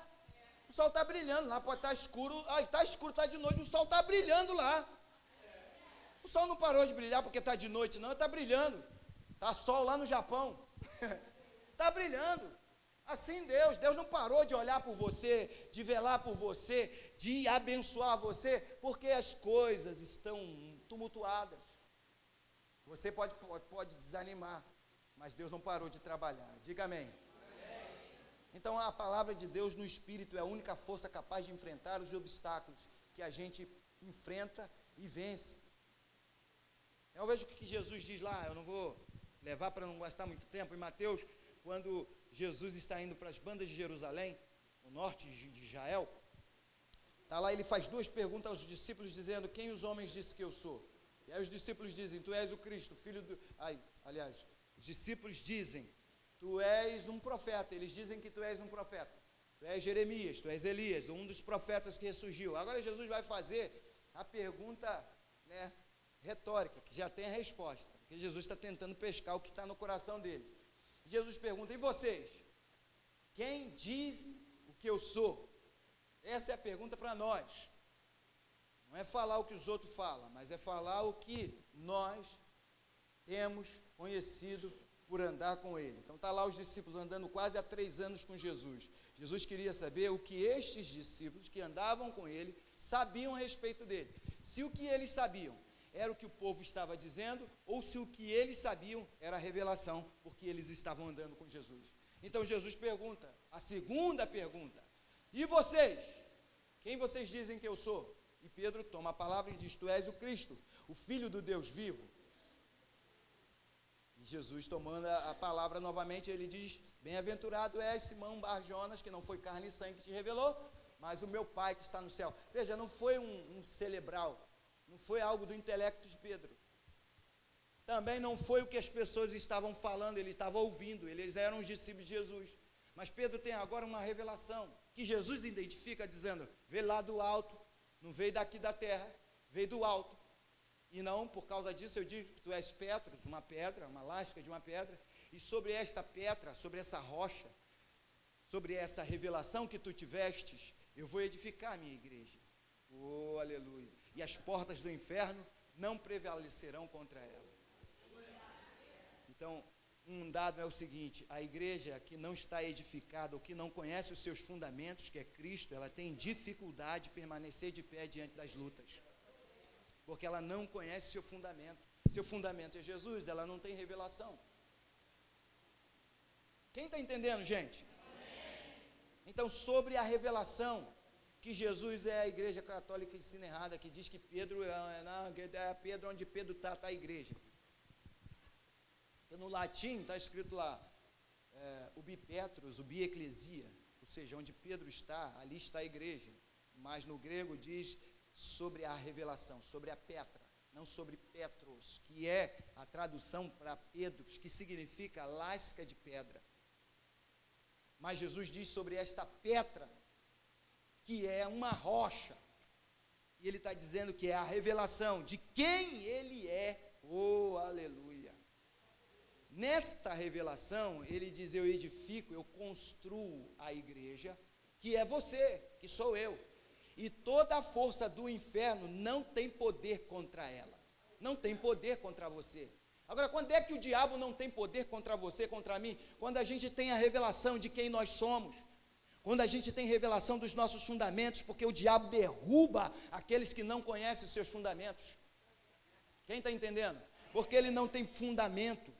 O sol está brilhando lá, pode estar tá escuro. Ai, está escuro, está de noite, o sol está brilhando lá. O sol não parou de brilhar porque está de noite, não, está brilhando. Está sol lá no Japão. Está (laughs) brilhando. Assim Deus, Deus não parou de olhar por você, de velar por você, de abençoar você, porque as coisas estão tumultuadas. Você pode, pode, pode desanimar, mas Deus não parou de trabalhar. Diga amém. Então a palavra de Deus no Espírito é a única força capaz de enfrentar os obstáculos que a gente enfrenta e vence. Eu vejo o que Jesus diz lá, eu não vou levar para não gastar muito tempo, em Mateus, quando Jesus está indo para as bandas de Jerusalém, no norte de Israel, está lá, ele faz duas perguntas aos discípulos, dizendo: Quem os homens dizem que eu sou? E aí os discípulos dizem: Tu és o Cristo, filho do. Ai, aliás, os discípulos dizem: Tu és um profeta. Eles dizem que tu és um profeta. Tu és Jeremias, tu és Elias, um dos profetas que ressurgiu. Agora Jesus vai fazer a pergunta né, retórica, que já tem a resposta. Porque Jesus está tentando pescar o que está no coração deles. Jesus pergunta: E vocês? Quem diz o que eu sou? Essa é a pergunta para nós. Não é falar o que os outros falam, mas é falar o que nós temos conhecido por andar com ele. Então está lá os discípulos andando quase há três anos com Jesus. Jesus queria saber o que estes discípulos que andavam com ele sabiam a respeito dele. Se o que eles sabiam era o que o povo estava dizendo, ou se o que eles sabiam era a revelação, porque eles estavam andando com Jesus. Então Jesus pergunta, a segunda pergunta: E vocês? Quem vocês dizem que eu sou? E Pedro toma a palavra e diz: Tu és o Cristo, o Filho do Deus vivo. Jesus, tomando a, palavra novamente, ele diz: Bem-aventurado é Simão Barjonas, que não foi carne e sangue que te revelou, mas o meu Pai que está no céu. Veja, não foi um, um celebral, não foi algo do intelecto de Pedro. Também não foi o que as pessoas estavam falando, ele estava ouvindo, eles eram os discípulos de Jesus. Mas Pedro tem agora uma revelação que Jesus identifica dizendo: vê lá do alto, não veio daqui da terra, veio do alto. E não, por causa disso, eu digo que tu és Petros, uma pedra, uma lasca de uma pedra, e sobre esta pedra, sobre essa rocha, sobre essa revelação que tu tivestes, eu vou edificar a minha igreja. Oh, aleluia. E as portas do inferno não prevalecerão contra ela. Então, um dado é o seguinte: a igreja que não está edificada ou que não conhece os seus fundamentos, que é Cristo, ela tem dificuldade de permanecer de pé diante das lutas, porque ela não conhece seu fundamento. Seu fundamento é Jesus, ela não tem revelação. Quem está entendendo, gente? Então, sobre a revelação, que Jesus é a igreja católica ensina errada, que diz que Pedro é, não, é Pedro onde Pedro está, está a igreja. No latim está escrito lá, é, ubi Petros, ubi ecclesia, ou seja, onde Pedro está, ali está a igreja. Mas no grego diz sobre a revelação, sobre a Petra, não sobre Petros, que é a tradução para Pedros, que significa lasca de pedra. Mas Jesus diz sobre esta Petra, que é uma rocha. E ele está dizendo que é a revelação de quem ele é. Oh, aleluia. Nesta revelação, ele diz: Eu edifico, eu construo a igreja, que é você, que sou eu. E toda a força do inferno não tem poder contra ela, não tem poder contra você. Agora, quando é que o diabo não tem poder contra você, contra mim? Quando a gente tem a revelação de quem nós somos, quando a gente tem revelação dos nossos fundamentos, porque o diabo derruba aqueles que não conhecem os seus fundamentos. Quem está entendendo? Porque ele não tem fundamento.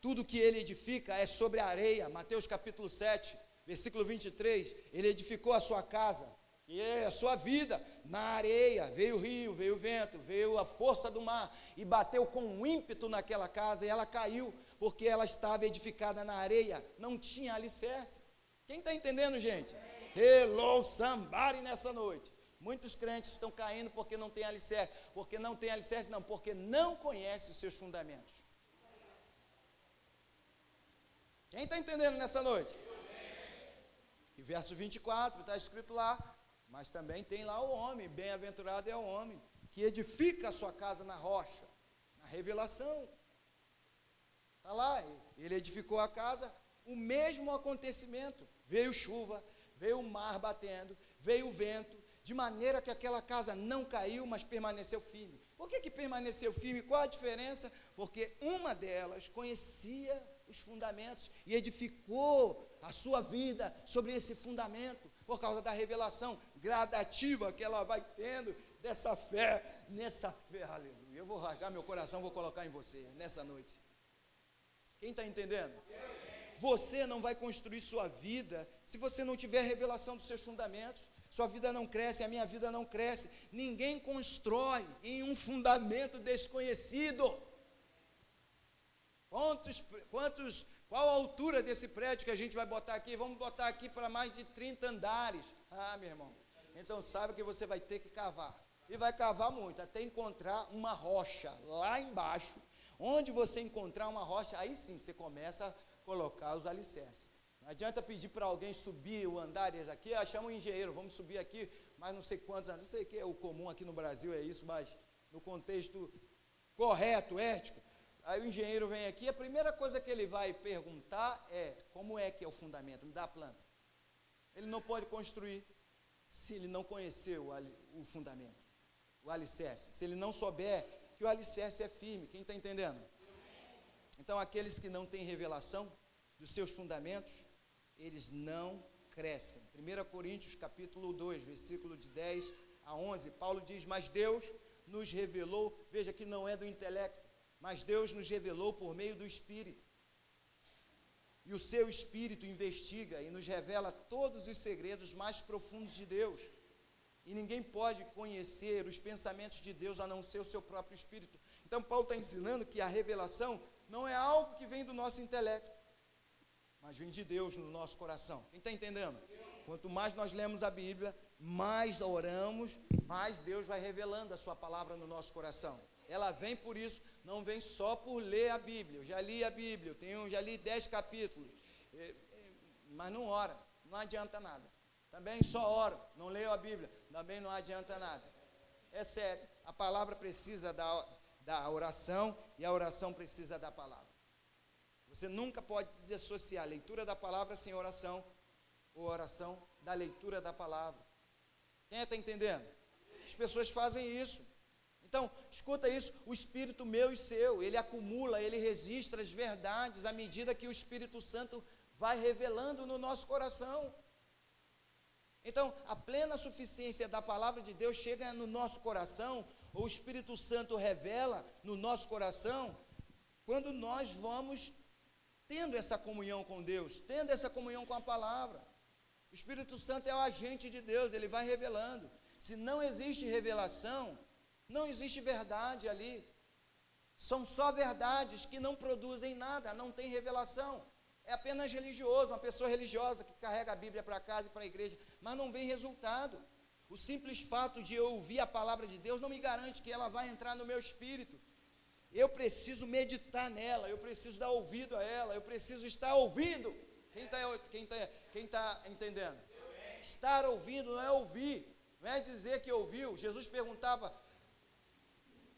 Tudo que ele edifica é sobre a areia. Mateus capítulo 7, versículo 23. Ele edificou a sua casa, e é a sua vida, na areia. Veio o rio, veio o vento, veio a força do mar e bateu com um ímpeto naquela casa e ela caiu, porque ela estava edificada na areia, não tinha alicerce. Quem está entendendo, gente? Hello, somebody nessa noite. Muitos crentes estão caindo porque não tem alicerce. Porque não tem alicerce, não, porque não conhece os seus fundamentos. Quem está entendendo nessa noite? E verso 24 está escrito lá, mas também tem lá o homem, bem-aventurado é o homem, que edifica a sua casa na rocha, na revelação. Está lá, ele edificou a casa, o mesmo acontecimento. Veio chuva, veio o mar batendo, veio o vento, de maneira que aquela casa não caiu, mas permaneceu firme. Por que, que permaneceu firme? Qual a diferença? Porque uma delas conhecia os fundamentos e edificou a sua vida sobre esse fundamento, por causa da revelação gradativa que ela vai tendo dessa fé, nessa fé, aleluia. Eu vou rasgar meu coração, vou colocar em você nessa noite. Quem está entendendo? Você não vai construir sua vida se você não tiver revelação dos seus fundamentos. Sua vida não cresce, a minha vida não cresce. Ninguém constrói em um fundamento desconhecido. Quantos, quantos, qual a altura desse prédio que a gente vai botar aqui? Vamos botar aqui para mais de 30 andares. Ah, meu irmão. Então sabe que você vai ter que cavar. E vai cavar muito, até encontrar uma rocha lá embaixo. Onde você encontrar uma rocha, aí sim você começa a colocar os alicerces. Não adianta pedir para alguém subir o andares aqui, ah, chama um engenheiro, vamos subir aqui, mas não sei quantos anos, não sei que é o comum aqui no Brasil, é isso, mas no contexto correto, ético, Aí o engenheiro vem aqui, a primeira coisa que ele vai perguntar é como é que é o fundamento, me dá a planta. Ele não pode construir se ele não conhecer o, o fundamento, o alicerce. Se ele não souber que o alicerce é firme, quem está entendendo? Então aqueles que não têm revelação dos seus fundamentos, eles não crescem. 1 Coríntios capítulo 2, versículo de 10 a 11, Paulo diz, mas Deus nos revelou, veja que não é do intelecto, mas Deus nos revelou por meio do Espírito. E o seu Espírito investiga e nos revela todos os segredos mais profundos de Deus. E ninguém pode conhecer os pensamentos de Deus a não ser o seu próprio Espírito. Então, Paulo está ensinando que a revelação não é algo que vem do nosso intelecto, mas vem de Deus no nosso coração. Quem está entendendo? Quanto mais nós lemos a Bíblia, mais oramos, mais Deus vai revelando a Sua palavra no nosso coração. Ela vem por isso não vem só por ler a Bíblia. Eu já li a Bíblia, eu tenho, já li dez capítulos, é, é, mas não ora, não adianta nada. Também só oro, não leio a Bíblia, também não adianta nada. É sério, a palavra precisa da, da oração e a oração precisa da palavra. Você nunca pode desassociar a leitura da palavra sem oração, ou oração da leitura da palavra. Quem está entendendo? As pessoas fazem isso. Então, escuta isso, o espírito meu e seu, ele acumula, ele registra as verdades à medida que o Espírito Santo vai revelando no nosso coração. Então, a plena suficiência da palavra de Deus chega no nosso coração, ou o Espírito Santo revela no nosso coração, quando nós vamos tendo essa comunhão com Deus, tendo essa comunhão com a palavra. O Espírito Santo é o agente de Deus, ele vai revelando. Se não existe revelação, não existe verdade ali. São só verdades que não produzem nada, não tem revelação. É apenas religioso, uma pessoa religiosa que carrega a Bíblia para casa e para a igreja, mas não vem resultado. O simples fato de eu ouvir a palavra de Deus não me garante que ela vai entrar no meu espírito. Eu preciso meditar nela, eu preciso dar ouvido a ela, eu preciso estar ouvindo. Quem está quem tá, quem tá entendendo? Estar ouvindo não é ouvir, não é dizer que ouviu. Jesus perguntava: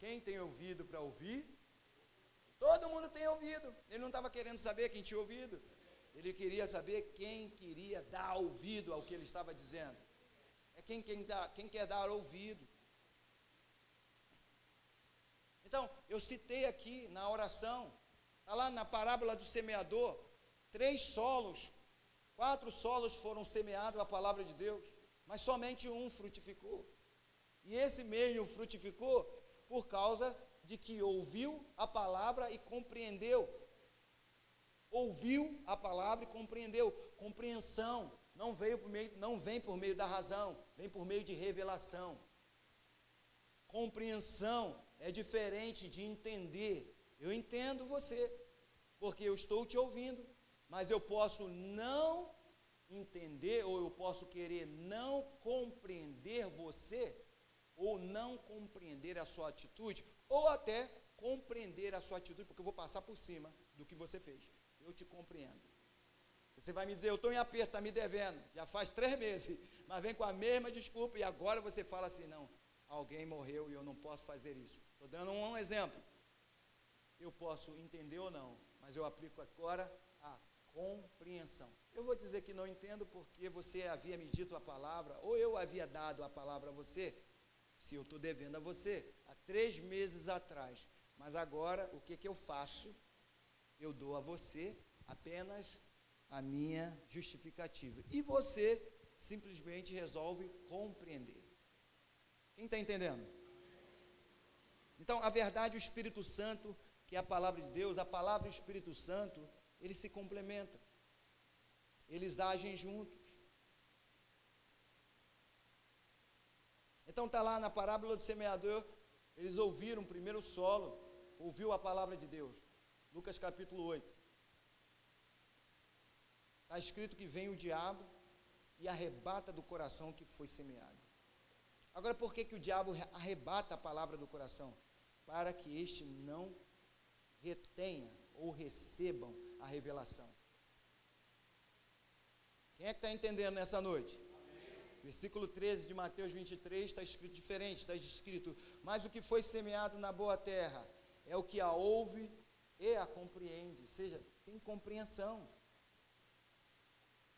quem tem ouvido para ouvir? Todo mundo tem ouvido. Ele não estava querendo saber quem tinha ouvido. Ele queria saber quem queria dar ouvido ao que ele estava dizendo. É quem, quem, dá, quem quer dar ouvido. Então, eu citei aqui na oração, está lá na parábola do semeador, três solos, quatro solos foram semeados a palavra de Deus, mas somente um frutificou. E esse mesmo frutificou por causa de que ouviu a palavra e compreendeu. Ouviu a palavra e compreendeu. Compreensão não veio por meio, não vem por meio da razão, vem por meio de revelação. Compreensão é diferente de entender. Eu entendo você, porque eu estou te ouvindo, mas eu posso não entender ou eu posso querer não compreender você ou não compreender a sua atitude ou até compreender a sua atitude, porque eu vou passar por cima do que você fez. Eu te compreendo. Você vai me dizer, eu estou em aperto, está me devendo. Já faz três (laughs) meses, mas vem com a mesma desculpa e agora você fala assim, não, alguém morreu e eu não posso fazer isso. Estou dando um exemplo. Eu posso entender ou não, mas eu aplico agora a compreensão. Eu vou dizer que não entendo porque você havia me dito a palavra, ou eu havia dado a palavra a você, se eu estou devendo a você, há três meses atrás. Mas agora, o que, que eu faço? Eu dou a você apenas a minha justificativa. E você simplesmente resolve compreender. Quem está entendendo? Então, a verdade, o Espírito Santo, que é a palavra de Deus, a palavra e o Espírito Santo, eles se complementam. Eles agem juntos. Então está lá na parábola do semeador, eles ouviram primeiro o solo, ouviu a palavra de Deus. Lucas capítulo 8. Está escrito que vem o diabo e arrebata do coração que foi semeado. Agora, por que, que o diabo arrebata a palavra do coração? Para que este não retenha ou recebam a revelação. Quem é que está entendendo nessa noite? Versículo 13 de Mateus 23 está escrito diferente, está escrito, mas o que foi semeado na boa terra é o que a ouve e a compreende, ou seja, tem compreensão.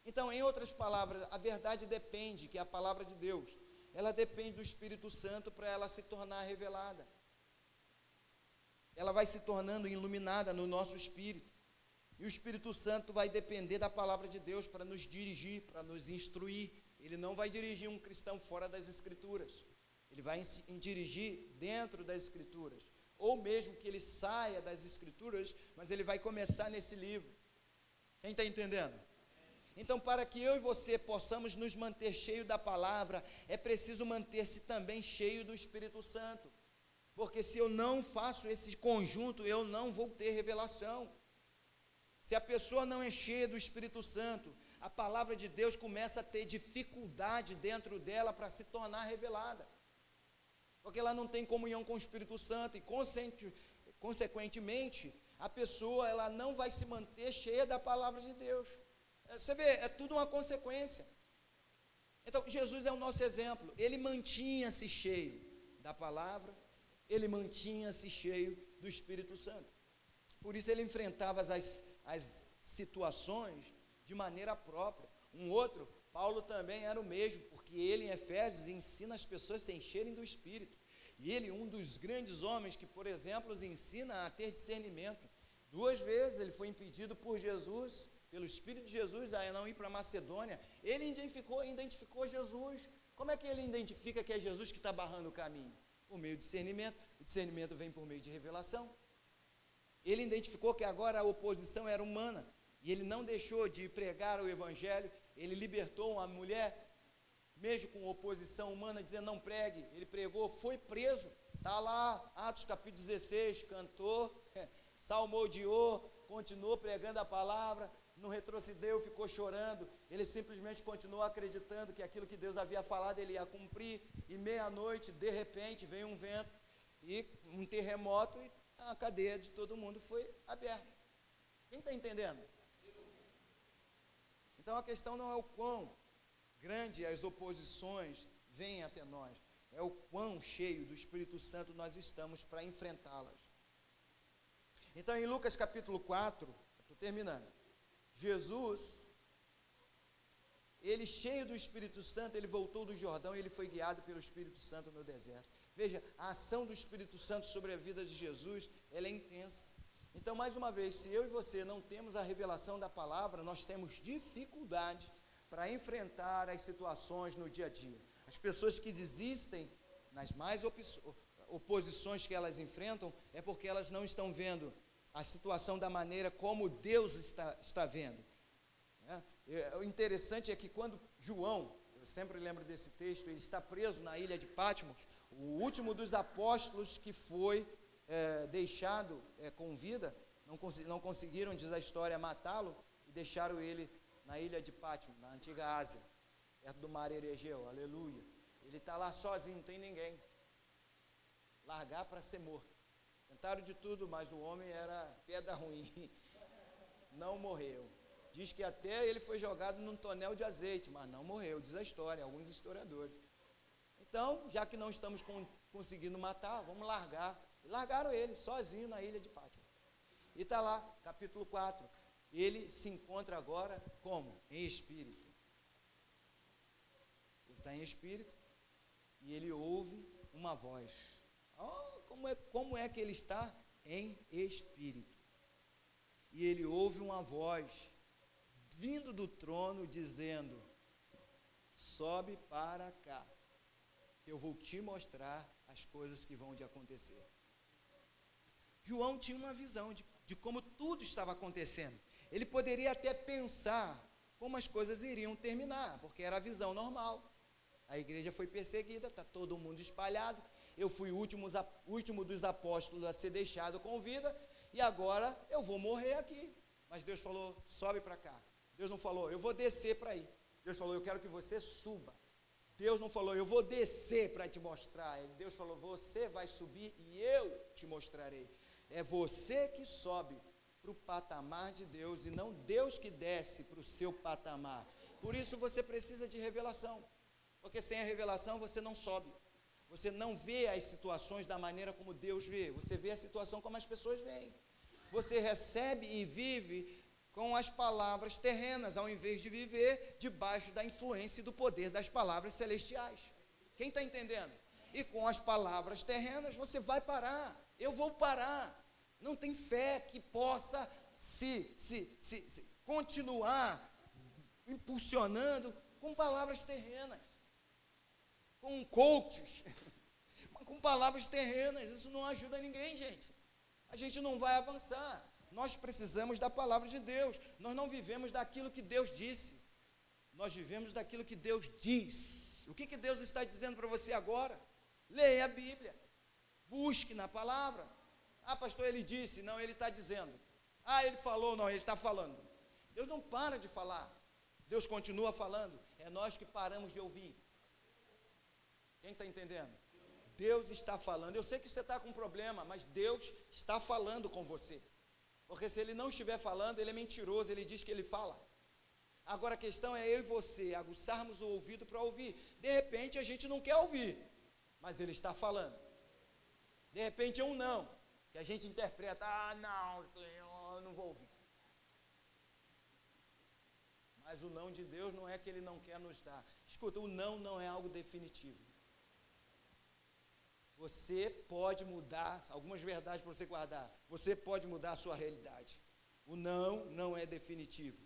Então, em outras palavras, a verdade depende, que é a palavra de Deus, ela depende do Espírito Santo para ela se tornar revelada. Ela vai se tornando iluminada no nosso espírito. E o Espírito Santo vai depender da palavra de Deus para nos dirigir, para nos instruir. Ele não vai dirigir um cristão fora das Escrituras. Ele vai dirigir dentro das Escrituras. Ou mesmo que ele saia das Escrituras, mas ele vai começar nesse livro. Quem está entendendo? Então, para que eu e você possamos nos manter cheio da palavra, é preciso manter-se também cheio do Espírito Santo. Porque se eu não faço esse conjunto, eu não vou ter revelação. Se a pessoa não é cheia do Espírito Santo, a palavra de Deus começa a ter dificuldade dentro dela para se tornar revelada. Porque ela não tem comunhão com o Espírito Santo e, consequentemente, a pessoa ela não vai se manter cheia da palavra de Deus. É, você vê, é tudo uma consequência. Então, Jesus é o nosso exemplo. Ele mantinha-se cheio da palavra, ele mantinha-se cheio do Espírito Santo. Por isso, ele enfrentava as, as situações de maneira própria. Um outro, Paulo também era o mesmo, porque ele em Efésios ensina as pessoas a se encherem do Espírito. E ele, um dos grandes homens que, por exemplo, os ensina a ter discernimento. Duas vezes ele foi impedido por Jesus, pelo Espírito de Jesus, a não ir para Macedônia. Ele identificou, identificou Jesus. Como é que ele identifica que é Jesus que está barrando o caminho? Por meio de discernimento. O discernimento vem por meio de revelação. Ele identificou que agora a oposição era humana. E ele não deixou de pregar o Evangelho. Ele libertou uma mulher mesmo com oposição humana, dizendo não pregue, ele pregou, foi preso, está lá, Atos capítulo 16, cantou, (laughs) salmodiou, continuou pregando a palavra, não retrocedeu, ficou chorando, ele simplesmente continuou acreditando que aquilo que Deus havia falado ele ia cumprir, e meia-noite, de repente, veio um vento, e um terremoto, e a cadeia de todo mundo foi aberta. Quem está entendendo? Então a questão não é o quão grande as oposições vêm até nós, é o quão cheio do Espírito Santo nós estamos para enfrentá-las. Então, em Lucas capítulo 4, estou terminando. Jesus, ele cheio do Espírito Santo, ele voltou do Jordão e ele foi guiado pelo Espírito Santo no deserto. Veja, a ação do Espírito Santo sobre a vida de Jesus, ela é intensa. Então, mais uma vez, se eu e você não temos a revelação da palavra, nós temos dificuldade para enfrentar as situações no dia a dia. As pessoas que desistem nas mais oposições que elas enfrentam é porque elas não estão vendo a situação da maneira como Deus está, está vendo. É, o interessante é que quando João, eu sempre lembro desse texto, ele está preso na ilha de Patmos, o último dos apóstolos que foi é, deixado é, com vida, não, cons não conseguiram, diz a história, matá-lo e deixaram ele na ilha de Patmos, na antiga Ásia, perto do mar Eregeu, aleluia. Ele está lá sozinho, não tem ninguém. Largar para ser morto. Tentaram de tudo, mas o homem era pedra ruim. (laughs) Não morreu. Diz que até ele foi jogado num tonel de azeite, mas não morreu, diz a história, alguns historiadores. Então, já que não estamos conseguindo matar, vamos largar. E largaram ele, sozinho na ilha de Patmos. E está lá, capítulo 4 ele se encontra agora como? Em espírito. Ele está em espírito e ele ouve uma voz. Oh, como, é, como é que ele está? Em espírito. E ele ouve uma voz vindo do trono dizendo: Sobe para cá, eu vou te mostrar as coisas que vão de acontecer. João tinha uma visão de, de como tudo estava acontecendo ele poderia até pensar como as coisas iriam terminar, porque era a visão normal. A igreja foi perseguida, está todo mundo espalhado. Eu fui o último, último dos apóstolos a ser deixado com vida, e agora eu vou morrer aqui. Mas Deus falou: sobe para cá. Deus não falou: eu vou descer para aí. Deus falou: eu quero que você suba. Deus não falou: eu vou descer para te mostrar. Deus falou: você vai subir e eu te mostrarei. É você que sobe para o patamar de Deus e não Deus que desce para o seu patamar. Por isso você precisa de revelação, porque sem a revelação você não sobe. Você não vê as situações da maneira como Deus vê, você vê a situação como as pessoas veem. Você recebe e vive com as palavras terrenas, ao invés de viver debaixo da influência e do poder das palavras celestiais. Quem está entendendo? E com as palavras terrenas você vai parar. Eu vou parar. Não tem fé que possa se, se, se, se continuar impulsionando com palavras terrenas, com coaches, (laughs) com palavras terrenas. Isso não ajuda ninguém, gente. A gente não vai avançar. Nós precisamos da palavra de Deus. Nós não vivemos daquilo que Deus disse. Nós vivemos daquilo que Deus diz. O que, que Deus está dizendo para você agora? Leia a Bíblia. Busque na palavra. Ah, pastor, ele disse. Não, ele está dizendo. Ah, ele falou. Não, ele está falando. Deus não para de falar. Deus continua falando. É nós que paramos de ouvir. Quem está entendendo? Deus está falando. Eu sei que você está com um problema, mas Deus está falando com você. Porque se ele não estiver falando, ele é mentiroso, ele diz que ele fala. Agora a questão é eu e você aguçarmos o ouvido para ouvir. De repente a gente não quer ouvir, mas ele está falando. De repente é um não que a gente interpreta, ah, não, Senhor, não vou ouvir. Mas o não de Deus não é que Ele não quer nos dar. Escuta, o não não é algo definitivo. Você pode mudar, algumas verdades para você guardar. Você pode mudar a sua realidade. O não não é definitivo.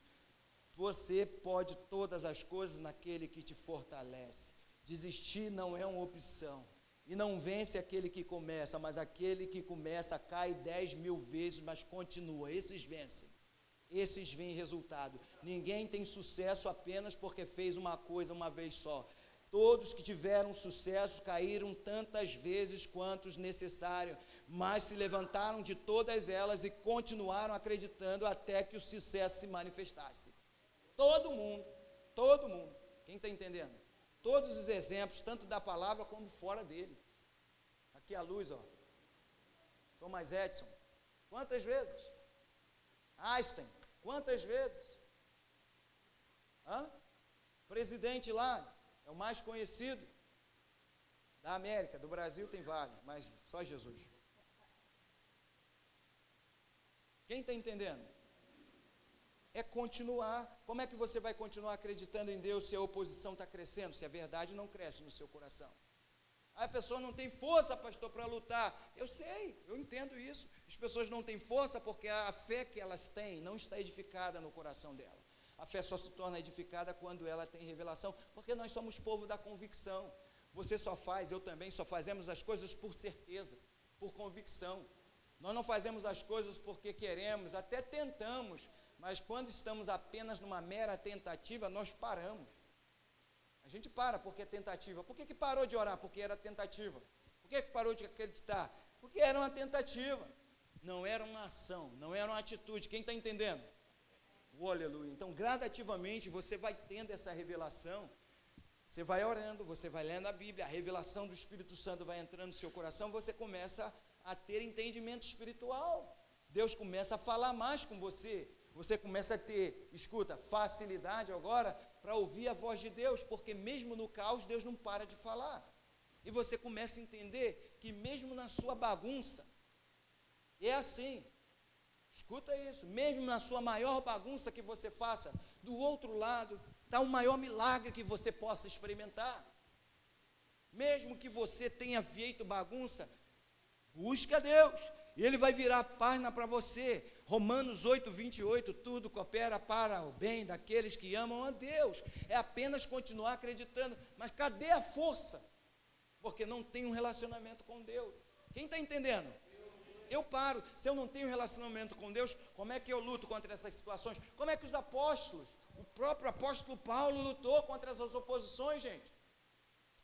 Você pode todas as coisas naquele que te fortalece. Desistir não é uma opção. E não vence aquele que começa, mas aquele que começa cai dez mil vezes, mas continua. Esses vencem. Esses veem resultado. Ninguém tem sucesso apenas porque fez uma coisa uma vez só. Todos que tiveram sucesso caíram tantas vezes quantos necessário, mas se levantaram de todas elas e continuaram acreditando até que o sucesso se manifestasse. Todo mundo, todo mundo. Quem está entendendo? Todos os exemplos, tanto da palavra como fora dele. Aqui a luz, ó. Thomas Edison. Quantas vezes? Einstein. Quantas vezes? Hã? Presidente lá, é o mais conhecido da América, do Brasil tem vários, mas só Jesus. Quem está entendendo? É continuar. Como é que você vai continuar acreditando em Deus se a oposição está crescendo, se a verdade não cresce no seu coração? A pessoa não tem força, pastor, para lutar. Eu sei, eu entendo isso. As pessoas não têm força porque a fé que elas têm não está edificada no coração dela. A fé só se torna edificada quando ela tem revelação, porque nós somos povo da convicção. Você só faz, eu também, só fazemos as coisas por certeza, por convicção. Nós não fazemos as coisas porque queremos, até tentamos, mas quando estamos apenas numa mera tentativa, nós paramos. Gente para porque é tentativa. Por que, que parou de orar? Porque era tentativa. Por que, que parou de acreditar? Porque era uma tentativa. Não era uma ação, não era uma atitude. Quem está entendendo? Oh, aleluia. Então, gradativamente, você vai tendo essa revelação. Você vai orando, você vai lendo a Bíblia, a revelação do Espírito Santo vai entrando no seu coração, você começa a ter entendimento espiritual. Deus começa a falar mais com você. Você começa a ter, escuta, facilidade agora para ouvir a voz de Deus, porque mesmo no caos, Deus não para de falar. E você começa a entender que mesmo na sua bagunça, é assim. Escuta isso, mesmo na sua maior bagunça que você faça, do outro lado está o maior milagre que você possa experimentar. Mesmo que você tenha feito bagunça, busca Deus, e Ele vai virar página para você. Romanos 8, 28, tudo coopera para o bem daqueles que amam a Deus. É apenas continuar acreditando. Mas cadê a força? Porque não tem um relacionamento com Deus. Quem está entendendo? Eu paro. Se eu não tenho relacionamento com Deus, como é que eu luto contra essas situações? Como é que os apóstolos, o próprio apóstolo Paulo lutou contra essas oposições, gente?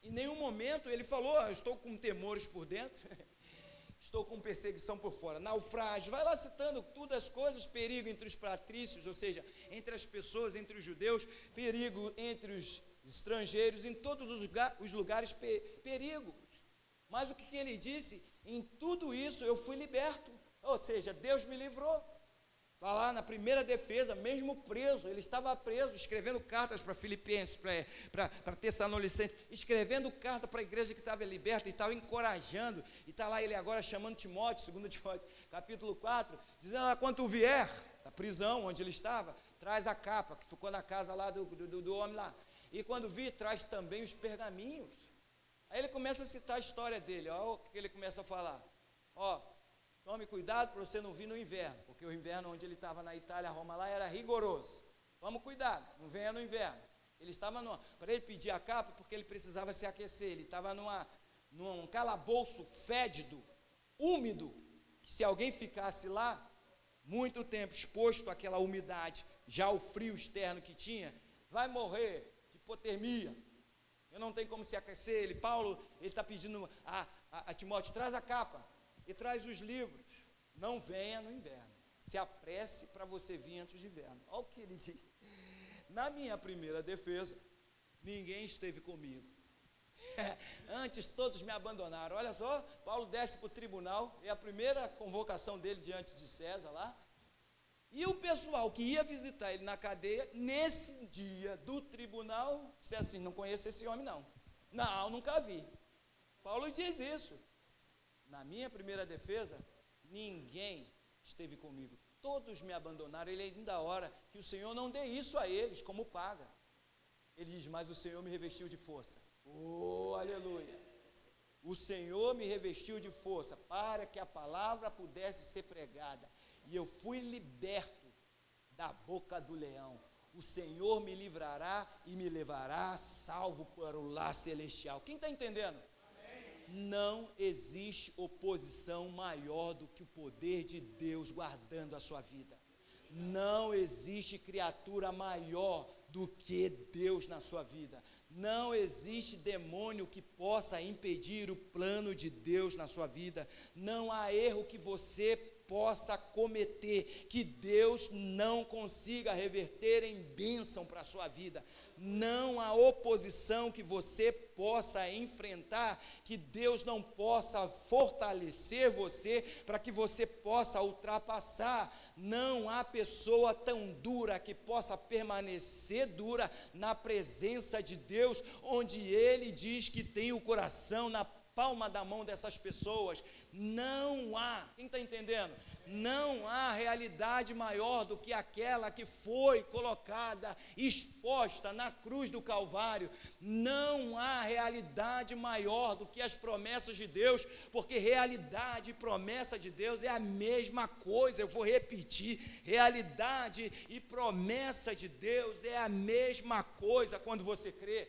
Em nenhum momento ele falou, ah, estou com temores por dentro, (laughs) estou com perseguição por fora, naufrágio, vai lá citando todas as coisas, perigo entre os patrícios, ou seja, entre as pessoas, entre os judeus, perigo entre os estrangeiros, em todos os lugares, perigo. Mas o que, que ele disse? Em tudo isso eu fui liberto. Ou seja, Deus me livrou. Está lá na primeira defesa, mesmo preso, ele estava preso, escrevendo cartas para Filipenses, para Tessalonicenses, escrevendo carta para a igreja que estava liberta, e estava encorajando, e está lá ele agora chamando Timóteo, segundo (laughs) Timóteo, capítulo 4, dizendo, ah, quando vier da prisão onde ele estava, traz a capa, que ficou na casa lá do, do, do homem lá, e quando vir, traz também os pergaminhos, Aí ele começa a citar a história dele, ó, o que ele começa a falar. Ó, tome cuidado para você não vir no inverno, porque o inverno onde ele estava na Itália, Roma lá, era rigoroso. Tome cuidado, não venha no inverno. Ele estava numa, para ele pedir a capa, porque ele precisava se aquecer, ele estava numa, num calabouço fédido, úmido, que se alguém ficasse lá, muito tempo exposto àquela umidade, já o frio externo que tinha, vai morrer de hipotermia, eu não tenho como se aquecer. Ele, Paulo, ele está pedindo a, a, a Timóteo, traz a capa e traz os livros. Não venha no inverno. Se apresse para você vir antes de inverno. Olha o que ele diz. Na minha primeira defesa, ninguém esteve comigo. (laughs) Antes todos me abandonaram. Olha só, Paulo desce para o tribunal, é a primeira convocação dele diante de César lá. E o pessoal que ia visitar ele na cadeia, nesse dia do tribunal, disse assim: não conheço esse homem, não. Não, nunca vi. Paulo diz isso. Na minha primeira defesa, ninguém esteve comigo. Todos me abandonaram. Ele ainda ora que o Senhor não dê isso a eles como paga. Ele diz: Mas o Senhor me revestiu de força. Oh, aleluia. o Senhor me revestiu de força para que a palavra pudesse ser pregada, e eu fui liberto da boca do leão. O Senhor me livrará e me levará salvo para o lar celestial. Quem está entendendo? Não existe oposição maior do que o poder de Deus guardando a sua vida. Não existe criatura maior do que Deus na sua vida. Não existe demônio que possa impedir o plano de Deus na sua vida. Não há erro que você possa cometer, que Deus não consiga reverter em bênção para a sua vida. Não há oposição que você possa enfrentar, que Deus não possa fortalecer você, para que você possa ultrapassar. Não há pessoa tão dura que possa permanecer dura na presença de Deus, onde Ele diz que tem o coração na palma da mão dessas pessoas. Não há, quem está entendendo? Não há realidade maior do que aquela que foi colocada, exposta na cruz do Calvário. Não há realidade maior do que as promessas de Deus, porque realidade e promessa de Deus é a mesma coisa. Eu vou repetir: realidade e promessa de Deus é a mesma coisa quando você crê.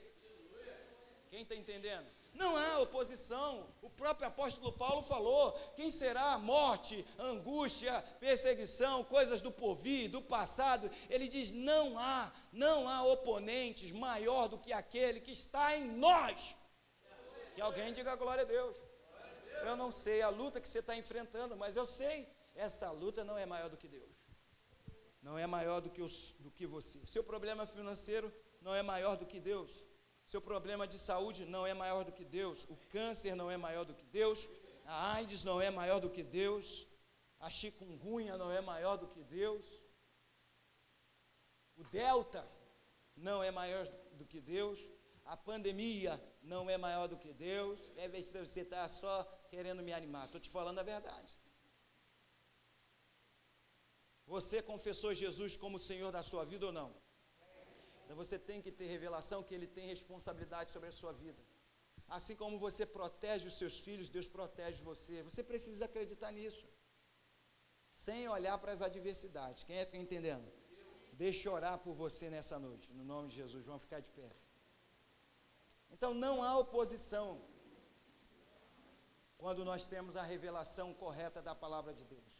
Quem está entendendo? Não há oposição. O próprio apóstolo Paulo falou: quem será morte, angústia, perseguição, coisas do porvir, do passado? Ele diz: não há, não há oponentes maior do que aquele que está em nós. Que alguém diga glória a Deus. Eu não sei a luta que você está enfrentando, mas eu sei, essa luta não é maior do que Deus. Não é maior do que, os, do que você. Seu problema financeiro não é maior do que Deus. Seu problema de saúde não é maior do que Deus. O câncer não é maior do que Deus. A AIDS não é maior do que Deus. A chikungunya não é maior do que Deus. O delta não é maior do que Deus. A pandemia não é maior do que Deus. É você está só querendo me animar. Estou te falando a verdade. Você confessou Jesus como Senhor da sua vida ou não? Então você tem que ter revelação que Ele tem responsabilidade sobre a sua vida. Assim como você protege os seus filhos, Deus protege você. Você precisa acreditar nisso. Sem olhar para as adversidades. Quem é que está entendendo? Deixa eu orar por você nessa noite. No nome de Jesus. Vamos ficar de pé. Então não há oposição quando nós temos a revelação correta da palavra de Deus.